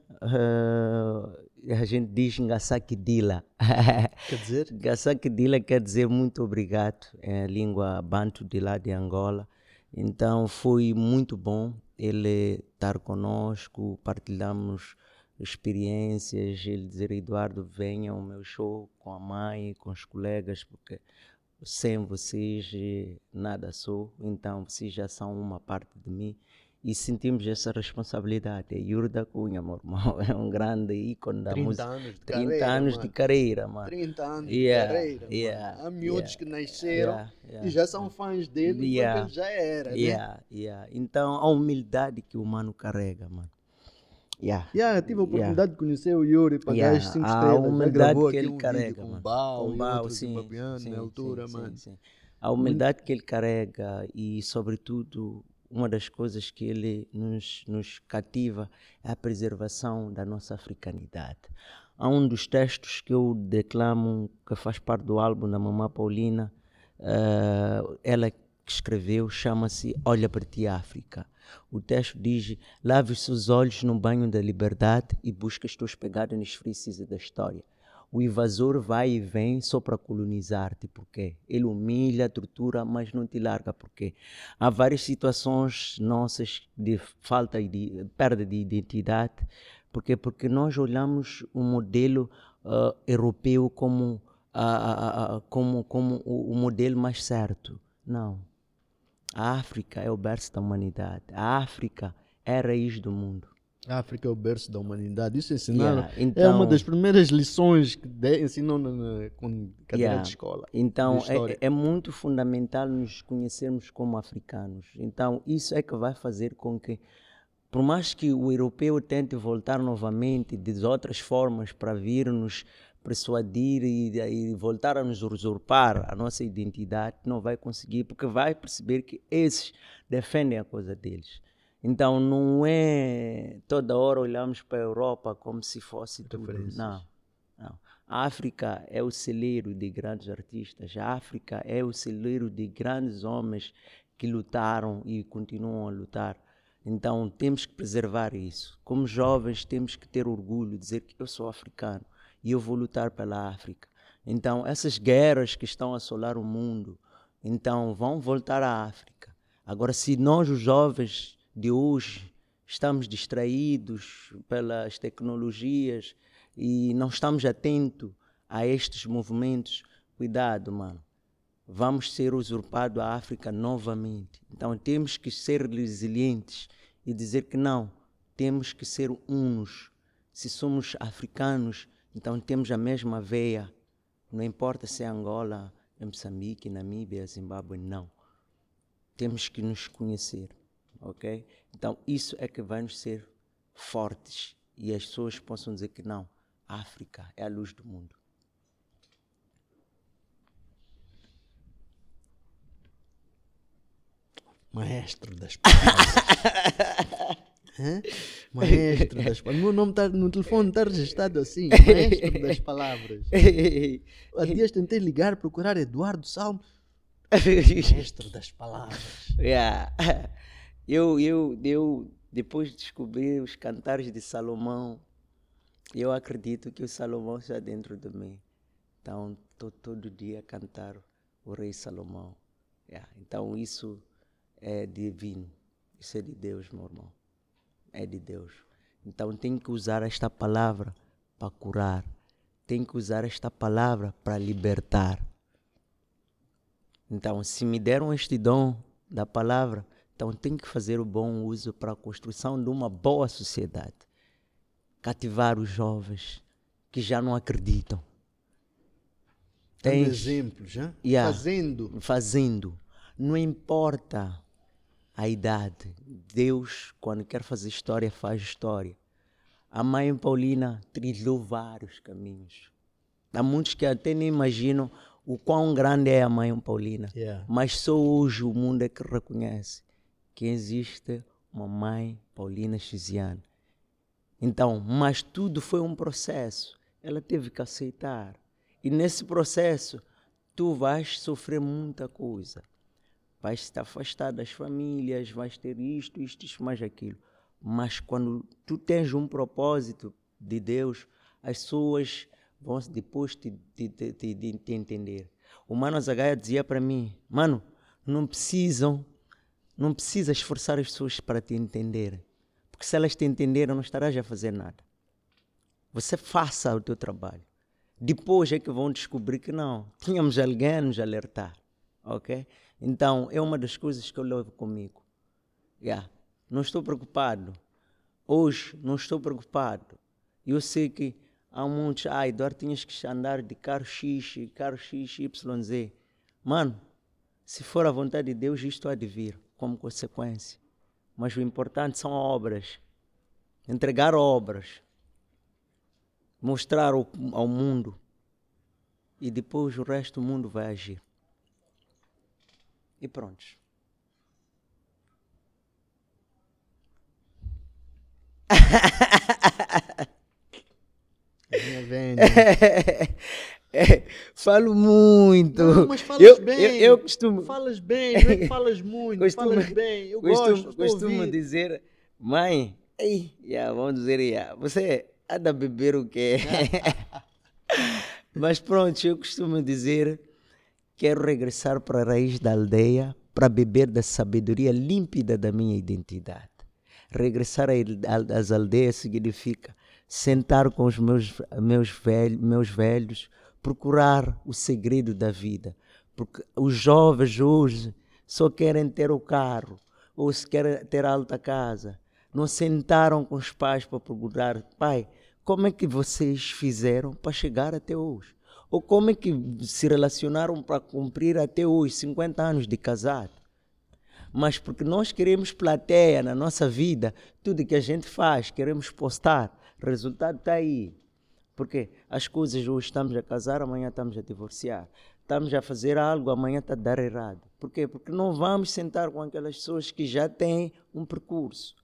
eh, a gente diz Ngasaki Dila. Quer dizer? Ngasaki Dila quer dizer muito obrigado, é a língua banto de lá de Angola. Então foi muito bom ele estar conosco, partilhamos experiências, ele dizer Eduardo venha ao meu show com a mãe, com os colegas, porque sem vocês eh, nada sou, então vocês já são uma parte de mim e sentimos essa responsabilidade. É Yuri da Cunha, meu irmão, é um grande ícone da 30 música. anos de 30 carreira, anos mano. de carreira, mano. 30 anos Yeah, de carreira. mano. yeah, Há miúdos yeah, que nasceram e já são fãs dele Yeah. enquanto ele já era. Né? Yeah. Então, a humildade que o mano carrega, mano. Yeah. Yeah, tive a oportunidade de conhecer o Yuri dar as 5 a estrelas. Já humildade que ele um carrega, com mano. Bal, Com Bal, sim, na altura, sim, mano. sim, sim. A humildade que ele carrega e, sobretudo, uma das coisas que ele nos, nos cativa é a preservação da nossa africanidade. Há um dos textos que eu declamo, que faz parte do álbum da Mamã Paulina, eh, ela que escreveu, chama-se Olha para ti, África. O texto diz: Lave os seus olhos no banho da liberdade e busca as tuas pegadas nos frisos da história. O invasor vai e vem só para colonizar-te, porque ele humilha, tortura, mas não te larga, porque há várias situações nossas de falta de perda de identidade, porque porque nós olhamos o modelo ah, europeu como ah, ah, como como o, o modelo mais certo. Não. A África é o berço da humanidade. A África é a raiz do mundo. A África é o berço da humanidade. Isso ensinaram. Yeah, é então- uma das primeiras lições que de, ensinam na, na cadeira Yeah. de escola. Então, de é, é muito fundamental nos conhecermos como africanos. Então, isso é que vai fazer com que, por mais que o europeu tente voltar novamente de outras formas para vir nos persuadir e, e voltar a nos usurpar a nossa identidade, não vai conseguir, porque vai perceber que esses defendem a coisa deles. Então, não é toda hora olhamos para a Europa como se fosse tudo. Não. Não. A África é o celeiro de grandes artistas. A África é o celeiro de grandes homens que lutaram e continuam a lutar. Então temos que preservar isso. Como jovens, temos que ter orgulho, dizer que eu sou africano e eu vou lutar pela África. Então essas guerras que estão a assolar o mundo, então vão voltar à África. Agora, se nós, os jovens de hoje, estamos distraídos pelas tecnologias e não estamos atentos a estes movimentos, cuidado, mano. Vamos ser usurpados a África novamente. Então temos que ser resilientes e dizer que não, temos que ser unos. Se somos africanos, então temos a mesma veia. Não importa se é Angola, Moçambique, Namíbia, Zimbábue, não. Temos que nos conhecer, ok? Então isso é que vai nos ser fortes e as pessoas possam dizer que não, a África é a luz do mundo. Maestro das palavras. Hã? Maestro das palavras. Meu nome tá, no telefone está registrado assim. Maestro das palavras. Há dias tentei ligar, procurar Eduardo Salmo. Maestro das palavras. Yeah. Eu, eu, eu, depois de descobrir os cantares de Salomão, eu acredito que o Salomão está dentro de mim. Então, estou todo dia a cantar o rei Salomão. Yeah. Então, isso é divino. Isso é de Deus, meu irmão. É de Deus. Então, tem que usar esta palavra para curar. Tem que usar esta palavra para libertar. Então, se me deram este dom da palavra, então tem que fazer o bom uso para a construção de uma boa sociedade. Cativar os jovens que já não acreditam. Tens- exemplos, já? Yeah. fazendo. fazendo. Não importa a idade. Deus, quando quer fazer história, faz história. A mãe Paulina trilhou vários caminhos. Há muitos que até nem imaginam o quão grande é a mãe Paulina. Yeah. Mas só hoje o mundo é que reconhece que existe uma mãe Paulina Xiziane. Então, mas tudo foi um processo. Ela teve que aceitar. E nesse processo, tu vais sofrer muita coisa. Vais estar afastado das famílias, vais ter isto, isto, isto, mais aquilo. Mas quando tu tens um propósito de Deus, as pessoas vão depois te, te, te, te, te- te entender. O Mano Zagaia dizia para mim, mano, não precisam, não precisa esforçar as pessoas para te entenderem. Porque se elas te entenderem, não estarás a fazer nada. Você faça o teu trabalho. Depois é que vão descobrir que não. Tínhamos alguém a nos alertar. Ok? Então, é uma das coisas que eu levo comigo. Yeah. Não estou preocupado. Hoje, não estou preocupado. Eu sei que há muitos. Ah, Eduardo, tinhas que andar de carro X, carro X, YZ. Mano, se for a vontade de Deus, isto há de vir como consequência. Mas o importante são obras. Entregar obras. Mostrar ao, ao mundo. E depois o resto do mundo vai agir. E pronto. Vinha vendo. É, falo muito. Não, mas falas eu, bem. Eu, eu costumo, Falas bem, não é que falas muito, Costumo- falas bem. Eu costumo, gosto, costumo dizer, mãe, ei, yeah, vamos dizer, yeah, você anda a beber o quê? Mas pronto, eu costumo dizer, quero regressar para a raiz da aldeia para beber da sabedoria límpida da minha identidade. Regressar às aldeias significa sentar com os meus, meus, meus velhos, procurar o segredo da vida. Porque os jovens hoje só querem ter o carro, ou se querem ter alta casa. não sentaram com os pais para perguntar, pai, como é que vocês fizeram para chegar até hoje? Ou como é que se relacionaram para cumprir até hoje 50 anos de casado? Mas porque nós queremos plateia na nossa vida, tudo que a gente faz, queremos postar, resultado está aí. Porque as coisas hoje estamos a casar, amanhã estamos a divorciar. Estamos a fazer algo, amanhã está a dar errado. Por quê? Porque não vamos sentar com aquelas pessoas que já têm um percurso.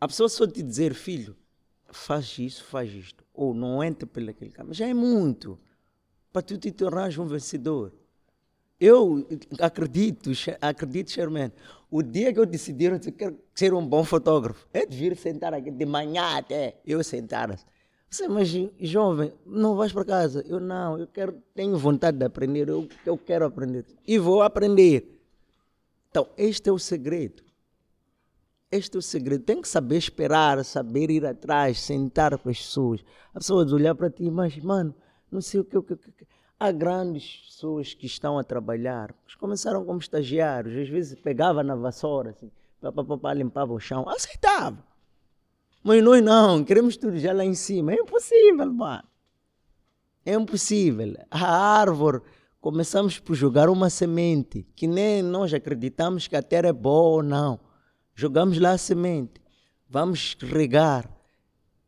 A pessoa só te dizer, filho, faz isso, faz isto. Ou não entra pelo aquele caminho. Já é muito para tu te tornares um vencedor. Eu acredito, acredito, Sherman, o dia que eu decidi que quero ser um bom fotógrafo, é de vir sentar aqui de manhã até eu sentar. Você, mas jovem, não vais para casa? Eu não, eu quero, tenho vontade de aprender, eu, eu quero aprender. E vou aprender. Então, este é o segredo. Este é o segredo. Tem que saber esperar, saber ir atrás, sentar com as pessoas. A pessoa olhar para ti, mas, mano, não sei o que, o que, o que. Há grandes pessoas que estão a trabalhar, mas começaram como estagiários, às vezes pegava na vassoura, assim, papapá, limpava o chão, aceitava. Mas nós não, queremos tudo já lá em cima. É impossível, mano. É impossível. A árvore, começamos por jogar uma semente, que nem nós acreditamos que a terra é boa ou não. Jogamos lá a semente, vamos regar.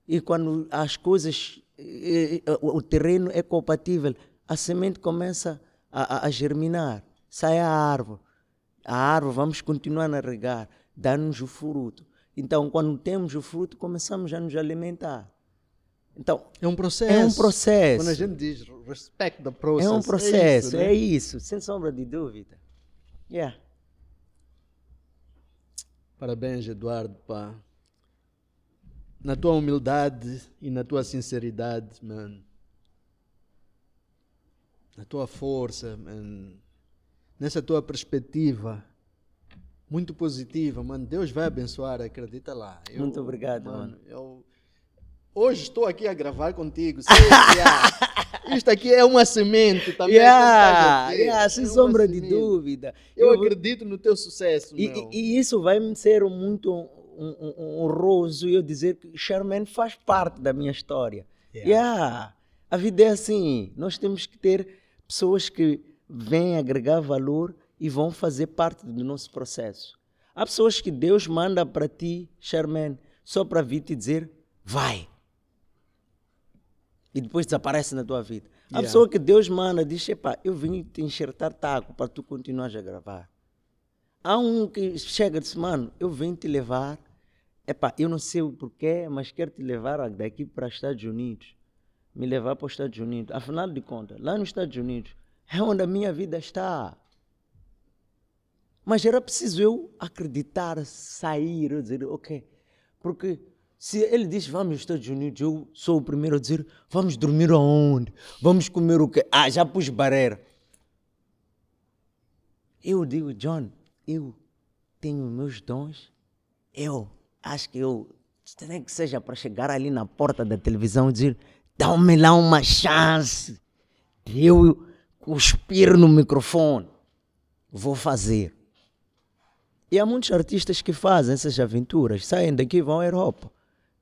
E quando as coisas, o terreno é compatível, a semente começa a, a germinar, sai a árvore. A árvore, vamos continuar a regar, dá-nos o fruto. Então, quando temos o fruto, começamos a nos alimentar. Então, é um processo. É um processo. Quando a gente diz respect the process. É um processo, é isso, né? é isso sem sombra de dúvida. Yeah. Parabéns, Eduardo, pá. Na tua humildade e na tua sinceridade, man. Na tua força, man. Nessa tua perspectiva muito positiva, mano. Deus vai abençoar, acredita lá. Eu, muito obrigado, mano. mano. Eu, hoje estou aqui a gravar contigo. Isto aqui é uma semente também. Yeah, yeah, sem é sombra de dúvida. Eu, eu, acredito no teu sucesso. E, e, isso vai me ser muito honroso eu dizer que Sherman faz parte da minha história. Yeah. yeah. A vida é assim. Nós temos que ter pessoas que vêm agregar valor e vão fazer parte do nosso processo. Há pessoas que Deus manda para ti, Sherman, só para vir te dizer, vai e depois desaparece na tua vida. A yeah. pessoa que Deus manda diz: Epá, eu vim te enxertar taco para tu continuar a gravar. Há um que chega e diz: Mano, eu vim te levar. Epá, eu não sei o porquê, mas quero te levar daqui para os Estados Unidos. Me levar para os Estados Unidos. Afinal de contas, lá nos Estados Unidos é onde a minha vida está. Mas era preciso eu acreditar, sair, dizer, ok. Porque se ele diz vamos aos Estados Unidos, eu sou o primeiro a dizer vamos dormir aonde? Vamos comer o quê? Ah, já pus barreira. Eu digo, John, eu tenho meus dons. Eu acho que eu nem que seja para chegar ali na porta da televisão e dizer dá-me lá uma chance de eu cuspir no microfone. Vou fazer. E há muitos artistas que fazem essas aventuras, saem daqui e vão à Europa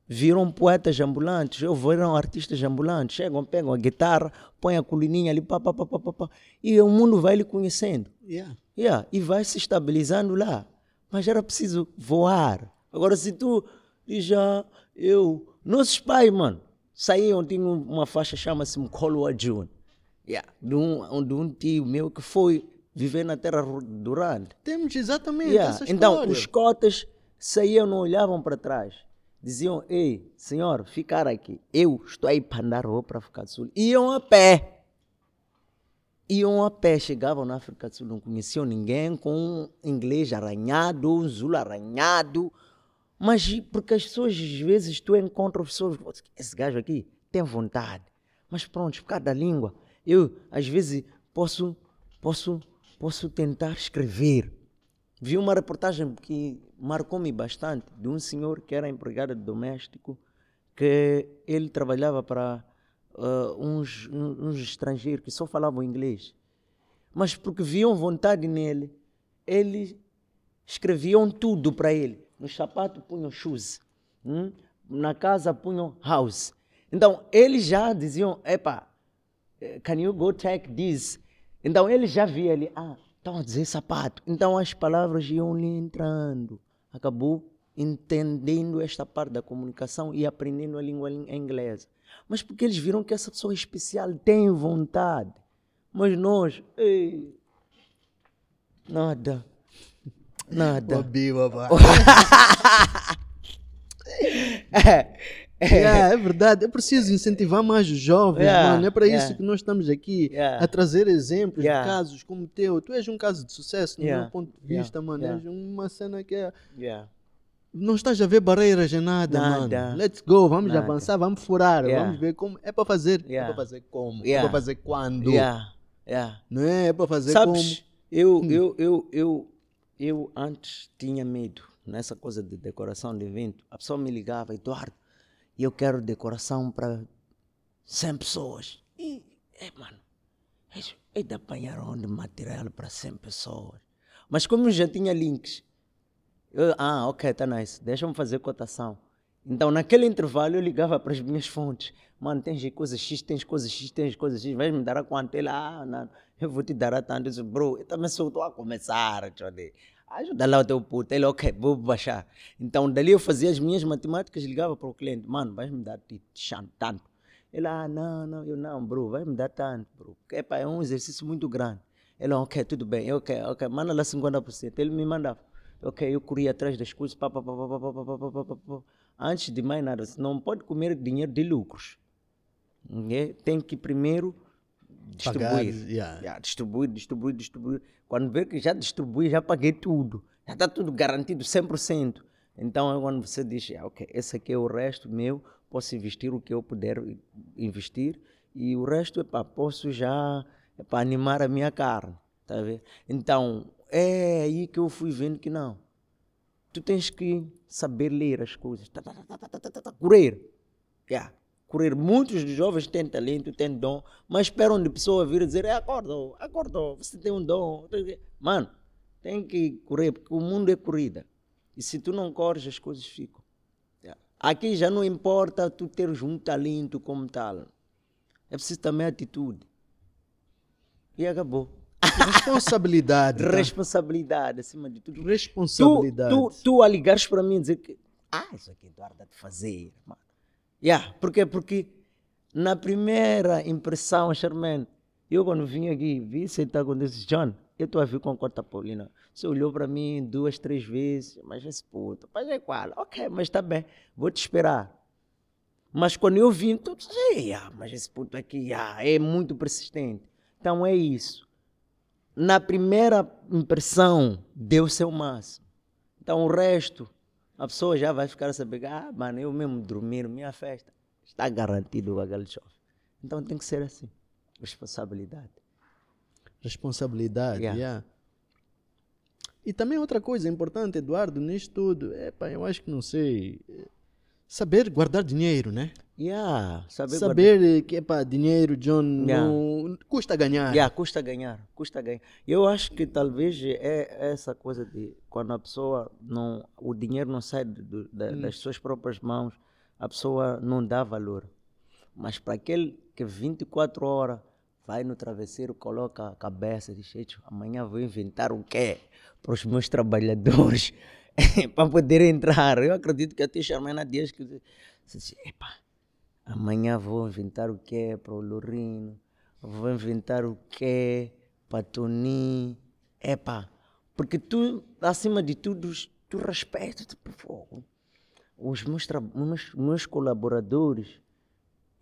viram poetas ambulantes, ou viram artistas ambulantes, chegam, pegam a guitarra, põem a colininha ali, pá, pá, pá, pá, pá, e o mundo vai lhe conhecendo. Yeah. Yeah, e vai se estabilizando lá. Mas era preciso voar. Agora, se tu diz já, ah, eu. Nossos pais, mano, saíam, tinham uma faixa chama-se Mkolo Ajun. Yeah, de, um, de um tio meu que foi viver na terra durante. Temos exatamente yeah. essa então, história. Então, os cotas saíam, não olhavam para trás diziam: Ei, senhor, ficar aqui. Eu estou aí para andar para a África do Sul. Iam a pé. Iam a pé, chegavam na África do Sul, não conheciam ninguém, com um inglês arranhado, um zulu arranhado. Mas porque as pessoas, às vezes, tu encontras pessoas, esse gajo aqui tem vontade. Mas pronto, por causa da língua, eu, às vezes, posso, posso, posso tentar escrever. Vi uma reportagem que marcou-me bastante de um senhor que era empregado doméstico, que ele trabalhava para uh, uns, uns estrangeiros que só falavam inglês. Mas porque viam vontade nele, eles escreviam tudo para ele. nos sapatos punham shoes, hum? na casa punham house. Então, eles já diziam, epa, eh, can you go take this? Então, eles já viam ali, ah, estão a dizer sapato. Então, as palavras iam lhe entrando. Acabou entendendo esta parte da comunicação e aprendendo a língua inglesa. Mas porque eles viram que essa pessoa especial tem vontade. Mas nós, ei, nada. Nada. Bobi, é, é. é verdade, é preciso incentivar mais os jovens, yeah, mano. É para yeah. isso que nós estamos aqui yeah. a trazer exemplos de casos como o teu. Tu és um caso de sucesso, no meu ponto de vista, mano. És uma cena que é. Não estás a ver barreiras em nada, nada. mano. Let's go, vamos nada. avançar, vamos furar, vamos ver como. É para fazer. É para fazer como? É para fazer quando? Não é? É para fazer Sabes, como? Eu, hum. eu, eu, eu, eu antes tinha medo nessa coisa de decoração de evento. A pessoa me ligava, Eduardo, eu quero decoração para 100 pessoas. E, é, mano, é de apanhar onde material para 100 pessoas. Mas como eu já tinha links, eu, ah, ok, tá nice, deixa-me fazer cotação. Então, naquele intervalo, eu ligava para as minhas fontes. Mano, tens coisas X, tens coisas X, tens coisas X, vais me dar a quanto? Ele, ah, não, eu vou te dar a tanto. Eu disse, bro, eu também sou, estou a começar, Johnny. Ajuda lá o teu puto. Ele, ok, vou baixar. Então, dali eu fazia as minhas matemáticas, ligava para o cliente, mano, vais me dar tanto. Ele, ah, não, não, eu não, bro, vai me dar tanto, bro. Epa, é um exercício muito grande. Ele, ok, tudo bem, ok, ok, manda lá 50%. Ele me mandava. Ok, eu corria atrás das coisas, pá, pá, pá, pá, pá, pá, pá, pá, pá, pá. Antes de mais nada, você não pode comer dinheiro de lucros. Okay? Tem que primeiro distribuir. Pagar, yeah. Yeah, distribuir, distribuir, distribuir. Quando vê que já distribui, já paguei tudo. Já está tudo garantido 100%. Então é quando você diz, ah, ok, esse aqui é o resto meu, posso investir o que eu puder investir e o resto é para posso já é para animar a minha carne, tá vendo? Então é aí que eu fui vendo que não. Tu tens que saber ler as coisas, tá, tá, tá, correr, yeah correr. Muitos jovens têm talento, têm dom, mas esperam de pessoa vir dizer: acordo, acordo, você tem um dom. Mano, tem que correr, porque o mundo é corrida. E se tu não corres, as coisas ficam. Aqui já não importa tu teres um talento como tal. É preciso também atitude. E acabou. Responsabilidade. Tá? Responsabilidade, acima de tudo. Responsabilidade. Tu, tu, tu a ligares para mim e dizer que. Ah, isso aqui Eduardo de fazer, mano. Yeah, por quê? Porque na primeira impressão, Sherman, eu quando vim aqui, vi sentar com esse John, eu estou a vir com a Cota Paulina. Você olhou para mim duas, três vezes, mas esse puto, mas é qual? Ok, mas está bem, vou te esperar. Mas quando eu vim, tu disse, ah, mas esse puto aqui ah, é muito persistente. Então é isso. Na primeira impressão, deu seu máximo. Então o resto a pessoa já vai ficar a saber, ah, mano, eu mesmo dormir, minha festa está garantido o aquele jovem. Então tem que ser assim. Responsabilidade. Responsabilidade, yeah. yeah. E também outra coisa importante, Eduardo, nisso tudo, é, pá, eu acho que não sei, saber guardar dinheiro, né? Yeah, saber, saber guardar... que para dinheiro, John, yeah. não, custa ganhar. Yeah, custa ganhar, custa ganhar. Eu acho que talvez é essa coisa de quando a pessoa não, o dinheiro não sai do, da, hum. das suas próprias mãos, a pessoa não dá valor. Mas para aquele que 24 horas vai no travesseiro, coloca a cabeça e diz, amanhã vou inventar o quê para os meus trabalhadores para poder entrar. Eu acredito que até Charmaine Dias que disse, epa, Amanhã vou inventar o que para o Lorino, vou inventar o que para Tony. Epá, porque tu, acima de tudo, tu respeitas os meus, meus, meus colaboradores.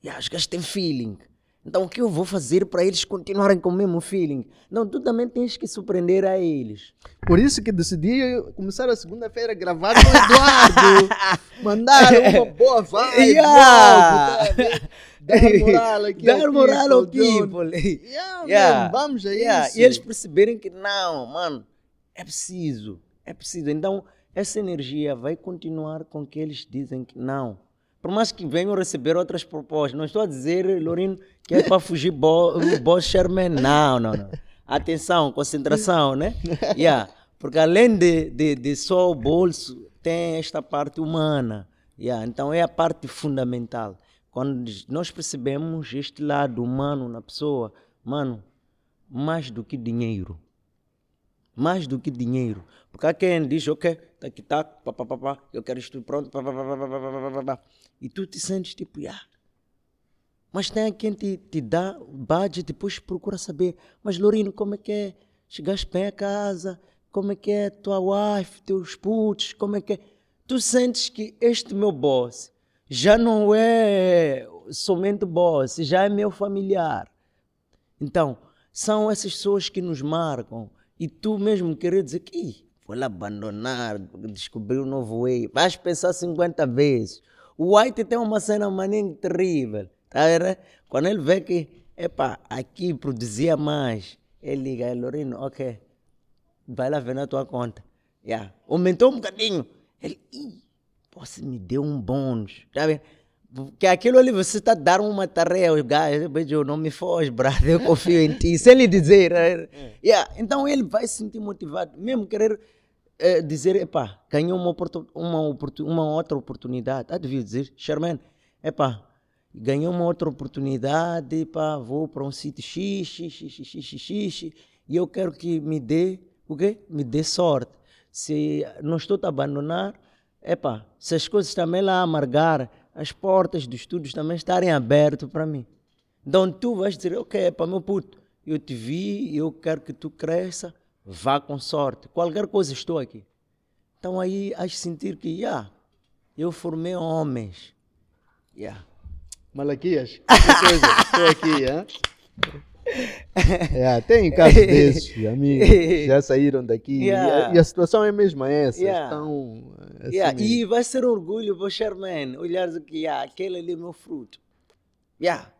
E as gajos têm feeling. Então, o que eu vou fazer para eles continuarem com o mesmo feeling? Não, tu também tens que surpreender a eles. Por isso que decidi começar a segunda-feira a gravar com o Eduardo. Mandar uma boa vibe. Yeah. Tá Dar moral aqui Dar ao moral ao people. Yeah, yeah. Man, vamos a yeah. isso. E eles perceberem que não, mano, é preciso. É preciso. Então, essa energia vai continuar com que eles dizem que não por mais que venham receber outras propostas, não estou a dizer, Lorino, que é para fugir bo, boss Sherman. Não, não, não. Atenção, concentração, né? Yeah. Porque além de, de, de só o bolso, tem esta parte humana. Yeah, então é a parte fundamental. Quando nós percebemos este lado humano na pessoa, mano, mais do que dinheiro. Mais do que dinheiro. Porque há quem diz, ok, tá aqui, tá, pá, pá, pá, pá, eu quero isto pronto, pá, e tu te sentes tipo, yeah. Mas tem quem te, te dá budget, depois procura saber, mas Lorino, como é que é? Chegaste bem a casa, como é que é tua wife, teus putos, como é que é? Tu sentes que este meu boss já não é somente boss, já é meu familiar. Então, são essas pessoas que nos marcam. E tu mesmo querer dizer que vou lá abandonar, descobrir um novo way. Vais pensar 50 vezes. O White tem uma cena maninha terrível. Tá vendo? Quando ele vê que, epa, aqui produzia mais, ele liga, Lorino, ok, vai lá ver na tua conta. Yeah. Aumentou um bocadinho. Ele, Ih, você me deu um bônus. Tá vendo? Porque aquilo ali você está dando uma tarefa, o gajo, não me foge, brother, eu confio em ti, sem lhe dizer. Né? É. Yeah. Então ele vai se sentir motivado, mesmo querer é, dizer, epá, ganhou uma, uma, uma outra oportunidade. Ah, devia dizer, Sherman, epá, ganhou uma outra oportunidade, epá, vou para um sítio X, X, X, X, X, X, e eu quero que me dê, o quê? Me dê sorte. Se não estou a abandonar, epá, se as coisas também lá amargar, as portas dos estudos também estarem abertas para mim. Então tu vais dizer, ok, para meu puto, eu te vi, eu quero que tu cresça, vá com sorte. Qualquer coisa estou aqui. Então aí has de sentir que, yeah, eu formei homens. Yeah. Malaquias, estou aqui, hein? É, tem casos desses, amigos, já saíram daqui yeah. e, a, e, a, situação é mesmo essa. Yeah. Estão, assim, yeah. E vai ser um orgulho para o Sherman olhares aqui, yeah, aquele ali é meu fruto. Yeah.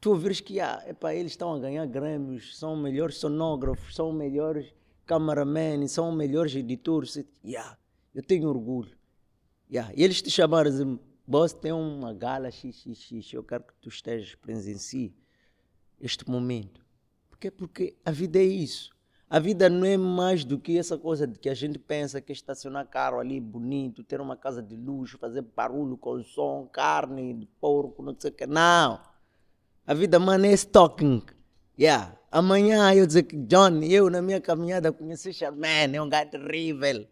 Tu ouvires que yeah, epa, eles estão a ganhar grêmios, são melhores sonógrafos, são melhores cameramen, são melhores editores. Yeah. Eu tenho orgulho. Yeah. E eles te chamaram dizem, boss, tem uma gala xxx, eu quero que tu estejas presencie este momento. Porque, porque a vida é isso. A vida não é mais do que essa coisa de que a gente pensa que estacionar carro ali bonito, ter uma casa de luxo, fazer barulho com som, carne porco, não sei o que. Não. A vida, mano, é stalking. Yeah. Amanhã eu dizer que, John, eu na minha caminhada conheci Charmaine, é um gato terrível.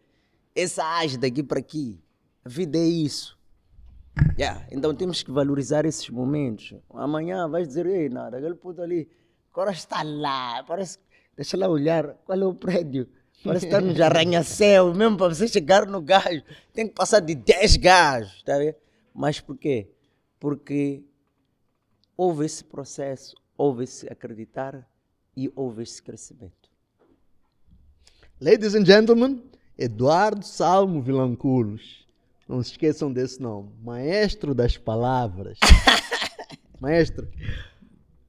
Essa age daqui para aqui. A vida é isso. Yeah. Então temos que valorizar esses momentos. Amanhã vais dizer, ei, nada, aquele puto ali, agora está lá, parece, deixa lá olhar, qual é o prédio? Parece estar no arranha-céu, mesmo para você chegar no gajo, tem que passar de 10 gajos, tá vendo? Mas por quê? Porque houve esse processo, houve esse acreditar e houve esse crescimento. Ladies and gentlemen, Eduardo Salmo Vilanculos. Não se esqueçam desse nome. Maestro das palavras. Maestro,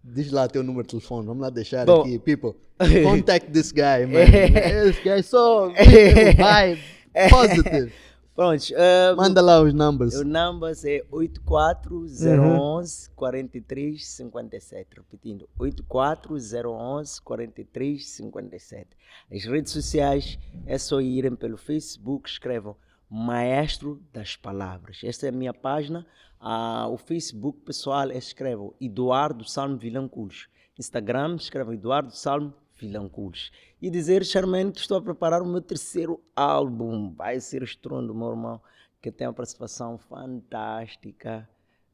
diz lá teu número de telefone. Vamos lá deixar Bom, aqui. People, contact this guy, man. Esse guy so vibe, positive. Pronto. Uh, Manda lá os numbers. O numbers é 84011 4357. Repetindo, 84011 4357. As redes sociais é só irem pelo Facebook, escrevam Maestro das Palavras. Esta é a minha página. Ah, o Facebook pessoal escreve Eduardo Salmo Vilanculos. Instagram escreve Eduardo Salmo Vilanculos. E dizer, Charmaine, que estou a preparar o meu terceiro álbum. Vai ser estrondo, meu irmão, que tem uma participação fantástica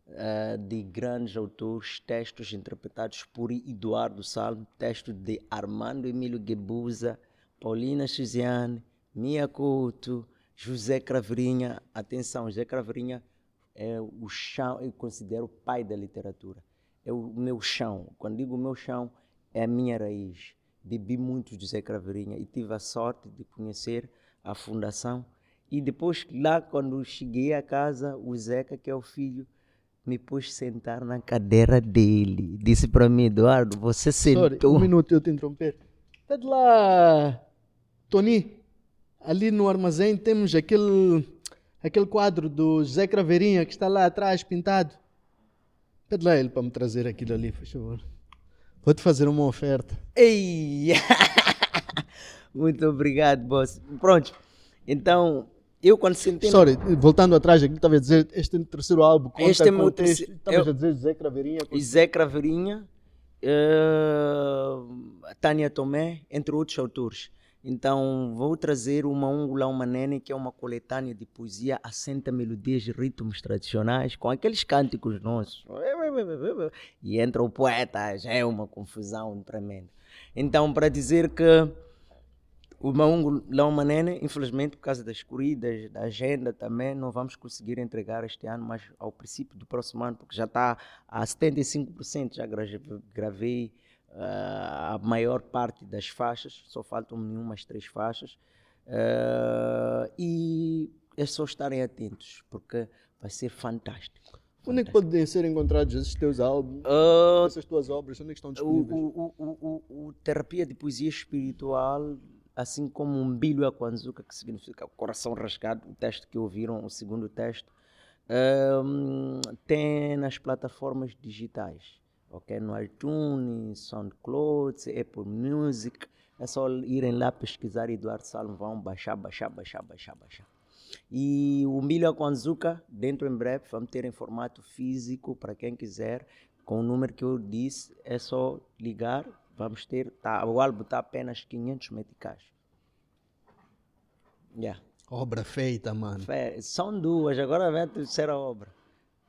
uh, de grandes autores, textos interpretados por Eduardo Salmo, textos de Armando Emílio Gebuza, Paulina Chiziane, Mia Couto, José Craveirinha, atenção, José Craveirinha é o chão, eu considero o pai da literatura. É o meu chão. Quando digo meu chão, é a minha raiz. Bebi muito de José Craveirinha e tive a sorte de conhecer a fundação. E depois, lá quando cheguei a casa, o Zeca, que é o filho, me pôs sentar na cadeira dele. Disse para mim, Eduardo, você sentou... Sorry, um minuto, eu te interromper. Pede lá, Tony, ali no armazém temos aquele, aquele quadro do José Craveirinha que está lá atrás pintado. Pede lá ele para me trazer aquilo ali, por favor. Vou-te fazer uma oferta. Ei! Muito obrigado, boss. Pronto. Então, Eu quando sentei... Sorry, voltando atrás, aqui estava a dizer, este é o terceiro álbum, conta Este é meu terceiro- Estavas eu- a dizer Zé Craveirinha. com- Zé Craveirinha, eh, Tânia Tomé, entre outros autores. Então vou trazer uma Ungulão Manene, que é uma coletânea de poesia assenta melodias e ritmos tradicionais, com aqueles cânticos nossos. E entra o poeta, já é uma confusão tremenda. Então, para dizer que o Maungo Manene, infelizmente, por causa das corridas, da agenda também, não vamos conseguir entregar este ano, mas ao princípio do próximo ano, porque já está a 75%, já gra- gravei ah, a maior parte das faixas, só faltam umas três faixas. Ah, e é só estarem atentos, porque vai ser fantástico. Onde é que podem ser encontrados esses teus álbuns, Ah, essas tuas obras? Onde é que estão disponíveis? o, o, o, o- terapia de poesia espiritual, assim como um bilho aquanzuca, que significa coração rasgado, o texto que ouviram, o segundo texto, tem nas plataformas digitais, ok? No iTunes, SoundCloud, Apple Music, é só irem lá pesquisar Eduardo Salmo, vão baixar, baixar, baixar, baixar, baixar. E o Milho Aquanzuca, dentro em breve, vamos ter em formato físico para quem quiser, com o número que eu disse, é só ligar, vamos ter, tá, o álbum está apenas 500 meticais. Yeah. Obra feita, mano. São duas, agora vem a terceira obra.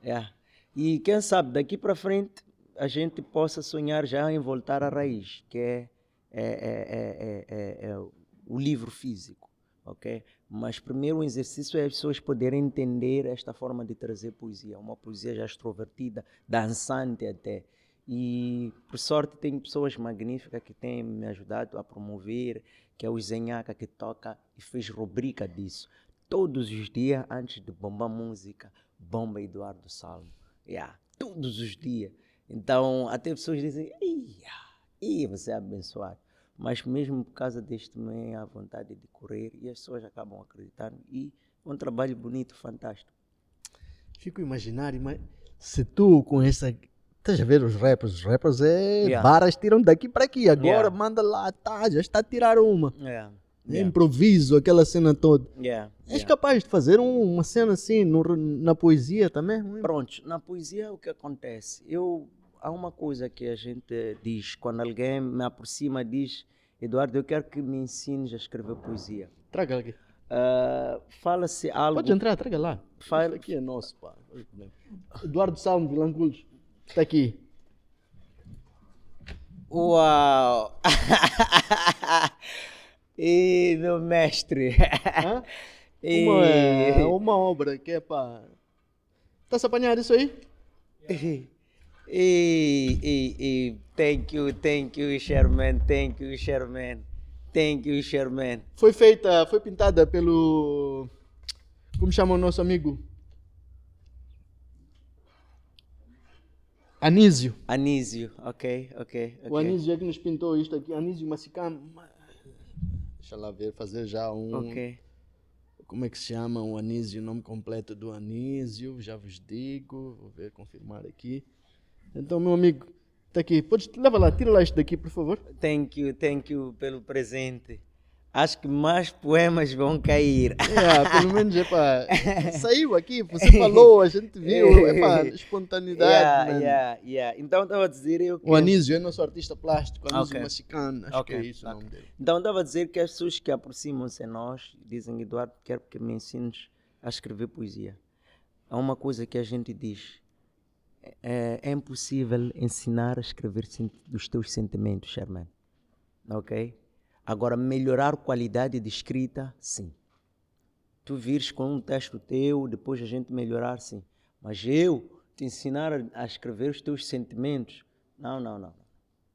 Yeah. E quem sabe, daqui para frente, a gente possa sonhar já em voltar à raiz, que é, é, é, é, é, é, é o livro físico. ok? Mas primeiro o exercício é as pessoas poderem entender esta forma de trazer poesia, uma poesia já extrovertida, dançante até. E por sorte tem pessoas magníficas que têm me ajudado a promover, que é o Zenhaca que toca e fez rubrica disso. Todos os dias, antes de bombar música, bomba Eduardo Salmo. Yeah, todos os dias. Então, até pessoas dizem, ia, ia, você é abençoado. Mas mesmo por causa deste meio, a vontade de correr, e as pessoas acabam acreditando. E é um trabalho bonito, fantástico. Fico a imaginar, ima- se tu com essa. Estás a ver os rappers? Os rappers é. Yeah. Varas tiram daqui para aqui. Agora Yeah. manda lá, tá, já está a tirar uma. Yeah. É Yeah. Improviso, aquela cena toda. Yeah. És capaz de fazer um- uma cena assim no- na poesia também? Pronto, na poesia o que acontece? Eu há uma coisa que a gente diz quando alguém me aproxima diz Eduardo, eu quero que me ensines a escrever poesia. Traga aqui. Ah, Fala-se algo. Pode entrar, traga lá. Fala- Isso aqui é nosso, pá. Problema. Eduardo Salmo Vilanculos. Está aqui. Uau! e meu mestre. Hã? E- Uma, é uma obra que é para. Está-se apanhar isso aí? E, e, e, thank you, thank you, Sherman, thank you, Sherman, thank you, Sherman. Foi feita, foi pintada pelo. Como chama o nosso amigo? Anísio. Anísio, ok, ok, O ok. Anísio é que nos pintou isto aqui. Anísio Massicano. Deixa lá ver, fazer já um. Ok. Como é que se chama o Anísio? O nome completo do Anísio. Já vos digo. Vou ver, confirmar aqui. Então, meu amigo, está aqui. Podes, leva lá, tira lá isto daqui, por favor. Thank you, thank you pelo presente. Acho que mais poemas vão cair. É, pelo menos é pá, saiu aqui, você falou, a gente viu, é pá, espontaneidade. Yeah, yeah, yeah. Então estava a dizer eu que... O Anísio é nosso artista plástico, Anísio Ok. Massicano, acho Ok, que é isso o ok. nome dele. Então estava a dizer que as pessoas que aproximam-se a nós dizem, Eduardo, quero que me ensines a escrever poesia. Há uma coisa que a gente diz. É, é impossível ensinar a escrever dos teus sentimentos, Sherman. Ok? Agora, melhorar a qualidade de escrita, sim. Tu vires com um texto teu, depois a gente melhorar, sim. Mas eu te ensinar a, escrever os teus sentimentos, não, não, não.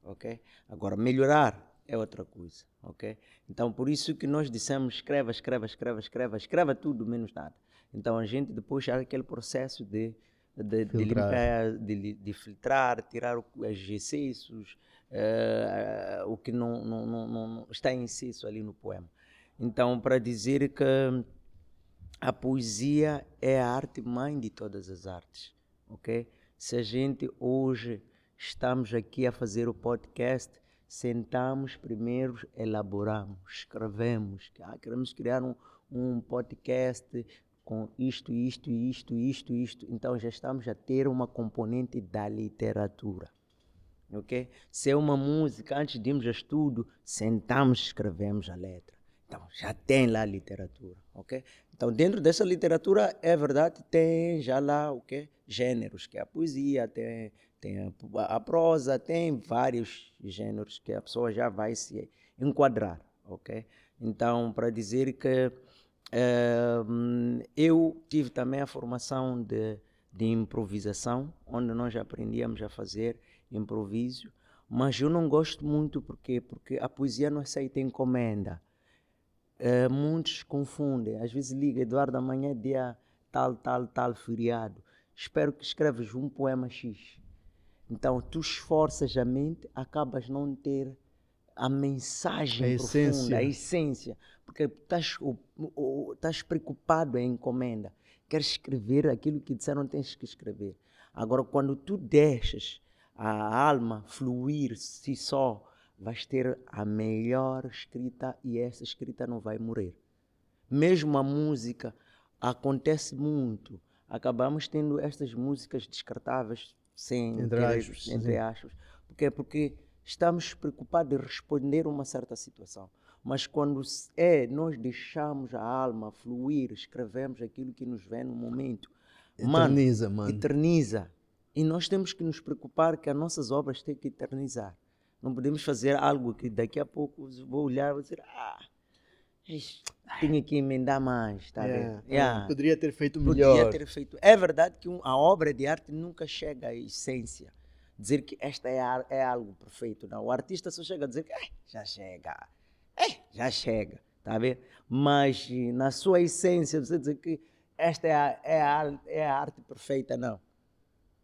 Ok? Agora, melhorar é outra coisa, ok? Então, por isso que nós dissemos, escreva, escreva, escreva, escreva, escreva tudo, menos nada. Então, a gente depois já aquele processo de, de, de Filtrar. limpar, de, li- de filtrar, tirar os excessos, eh, o que não, não, não, não- não está em excesso ali no poema. Então, para dizer que a poesia é a arte mãe de todas as artes, ok? Se a gente hoje estamos aqui a fazer o podcast, sentamos primeiro, elaboramos, escrevemos, ah, queremos criar um, um podcast com isto, isto, isto, isto, isto. Então já estamos a ter uma componente da literatura. Ok? Se é uma música, antes de irmos a estudo, sentamos, escrevemos a letra. Então já tem lá a literatura, ok? Então dentro dessa literatura é verdade tem já lá o que gêneros que é a poesia, tem tem a, a, prosa, tem vários gêneros que a pessoa já vai se enquadrar, ok? Então para dizer que é, eu tive também a formação de, de improvisação, onde nós aprendíamos a fazer improviso, mas eu não gosto muito porque porque a poesia não aceita encomenda. É, muitos confundem, às vezes liga, Eduardo, amanhã é dia tal, tal, tal feriado. Espero que escreves um poema X. Então, tu esforças a mente, acabas não ter a mensagem a profunda, essência. a essência, porque estás, estás preocupado em encomenda. Queres escrever aquilo que disseram tens que escrever. Agora, quando tu deixas a alma fluir si só, vais ter a melhor escrita e essa escrita não vai morrer. Mesmo a música acontece muito. Acabamos tendo estas músicas descartáveis sem entre aspas, entre aspas. Porque porque estamos preocupados em responder a uma certa situação. Mas quando é, nós deixamos a alma fluir, escrevemos aquilo que nos vem no momento. Eterniza, mano. Eterniza. E nós temos que nos preocupar que as nossas obras têm que eternizar. Não podemos fazer algo que daqui a pouco vou olhar e vou dizer, ah, tinha que emendar mais, tá yeah. yeah. Poderia ter feito melhor. Poderia ter feito. É verdade que a obra de arte nunca chega à essência. Dizer que esta é, é algo perfeito, não. O artista só chega a dizer que já chega, já chega, tá vendo? Mas na sua essência, você dizer que esta é a, é a, é a arte perfeita, não.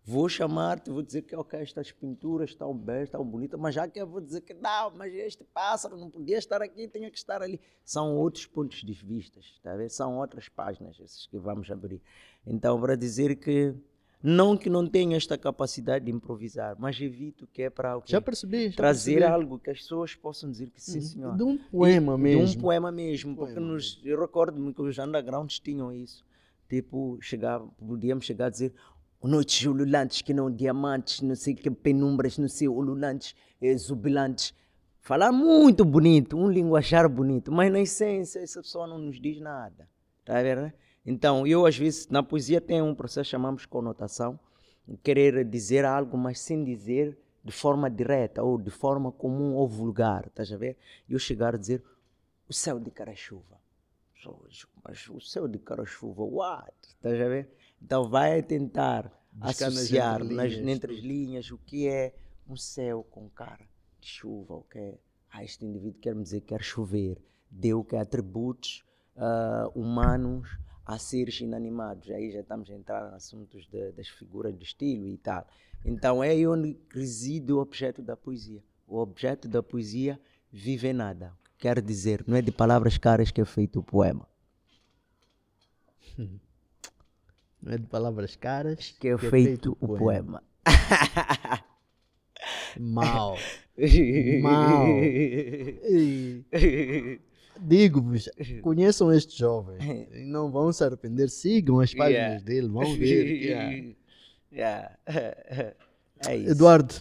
Vou chamar-te, vou dizer que ok, estas pinturas estão bem, estão bonitas, mas já que eu vou dizer que não, mas este pássaro não podia estar aqui, tinha que estar ali. São outros pontos de vista, tá vendo? são outras páginas essas que vamos abrir. Então, para dizer que não que não tenha esta capacidade de improvisar, mas evito que é para já percebi, já trazer percebi. algo que as pessoas possam dizer que sim, hum, senhor. De um poema mesmo. De um poema mesmo, poema. porque nos, eu recordo-me que os undergrounds tinham isso. Tipo, chegava, podíamos chegar a dizer noites ululantes que não diamantes, não sei que penumbras, não sei, ululantes, exubilantes. Falar muito bonito, um linguajar bonito, mas na essência essa pessoa não nos diz nada. Tá vendo? Né? Então, eu às vezes, na poesia tem um processo que chamamos conotação, querer dizer algo, mas sem dizer de forma direta ou de forma comum ou vulgar, tá a ver? Eu chegar a dizer o céu de cara-chuva. Mas o céu de cara-chuva, what? Tá a ver? Então vai tentar Buscar associar nas entre as linhas o que é um céu com cara de chuva, ok? Ah, este indivíduo quer me dizer que quer chover, deu que atributos uh, humanos a seres inanimados. Aí já estamos a entrar em assuntos de, das figuras de estilo e tal. Então é aí onde reside o objeto da poesia. O objeto da poesia vive em nada. Quer dizer, não é de palavras caras que é feito o poema. Não é de palavras caras. Que é que feito, é feito o poema. poema. Mal. Mal. Digo-vos, conheçam este jovem. Não vão se arrepender. Sigam as páginas yeah. dele, vão ver. Yeah. Yeah. É. Eduardo,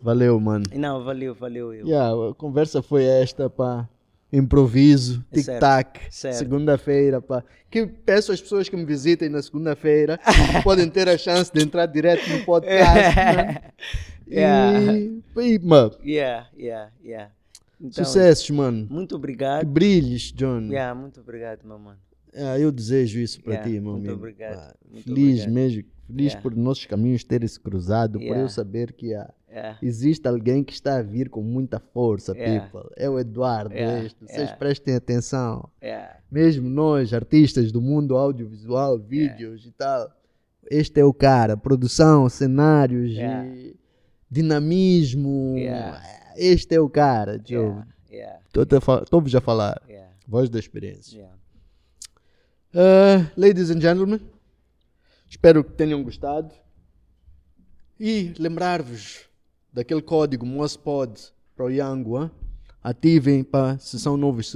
valeu, mano. Não, valeu, valeu. Eu. Yeah, a conversa foi esta, pá improviso, é tic-tac, segunda-feira. Que peço às pessoas que me visitem na segunda-feira, podem ter a chance de entrar direto no podcast. né? yeah. E, e mano. Yeah, yeah, yeah. Então, Sucessos, mano. Muito obrigado. Que brilhes, John. Yeah, muito obrigado, meu mano. Ah, eu desejo isso para yeah, ti, meu muito amigo. Obrigado. Ah, muito feliz obrigado. mesmo, feliz yeah. por nossos caminhos terem se cruzado, por eu saber que há Yeah. Existe alguém que está a vir com muita força, yeah. people. É o Eduardo. Yeah. Este. Vocês prestem atenção. Mesmo nós, artistas do mundo audiovisual, vídeos e tal, este é o cara. Produção, cenários, dinamismo. Este é o cara, Joe. Estou-vos a falar. Voz da experiência. Uh, ladies and gentlemen, espero que tenham gostado. E lembrar-vos daquele código MOSPOD para o Yango, ativem para se são novos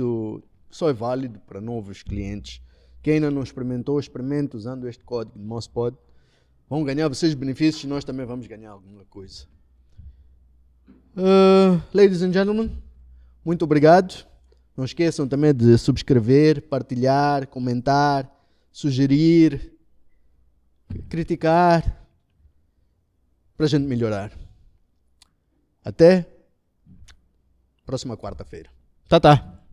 só é válido para novos clientes. Quem ainda não experimentou, experimente usando este código de Mosspod. Vão ganhar vocês benefícios e nós também vamos ganhar alguma coisa. Uh, ladies and gentlemen, muito obrigado. Não esqueçam também de subscrever, partilhar, comentar, sugerir, criticar, para a gente melhorar. Até próxima quarta-feira. Tá, tá.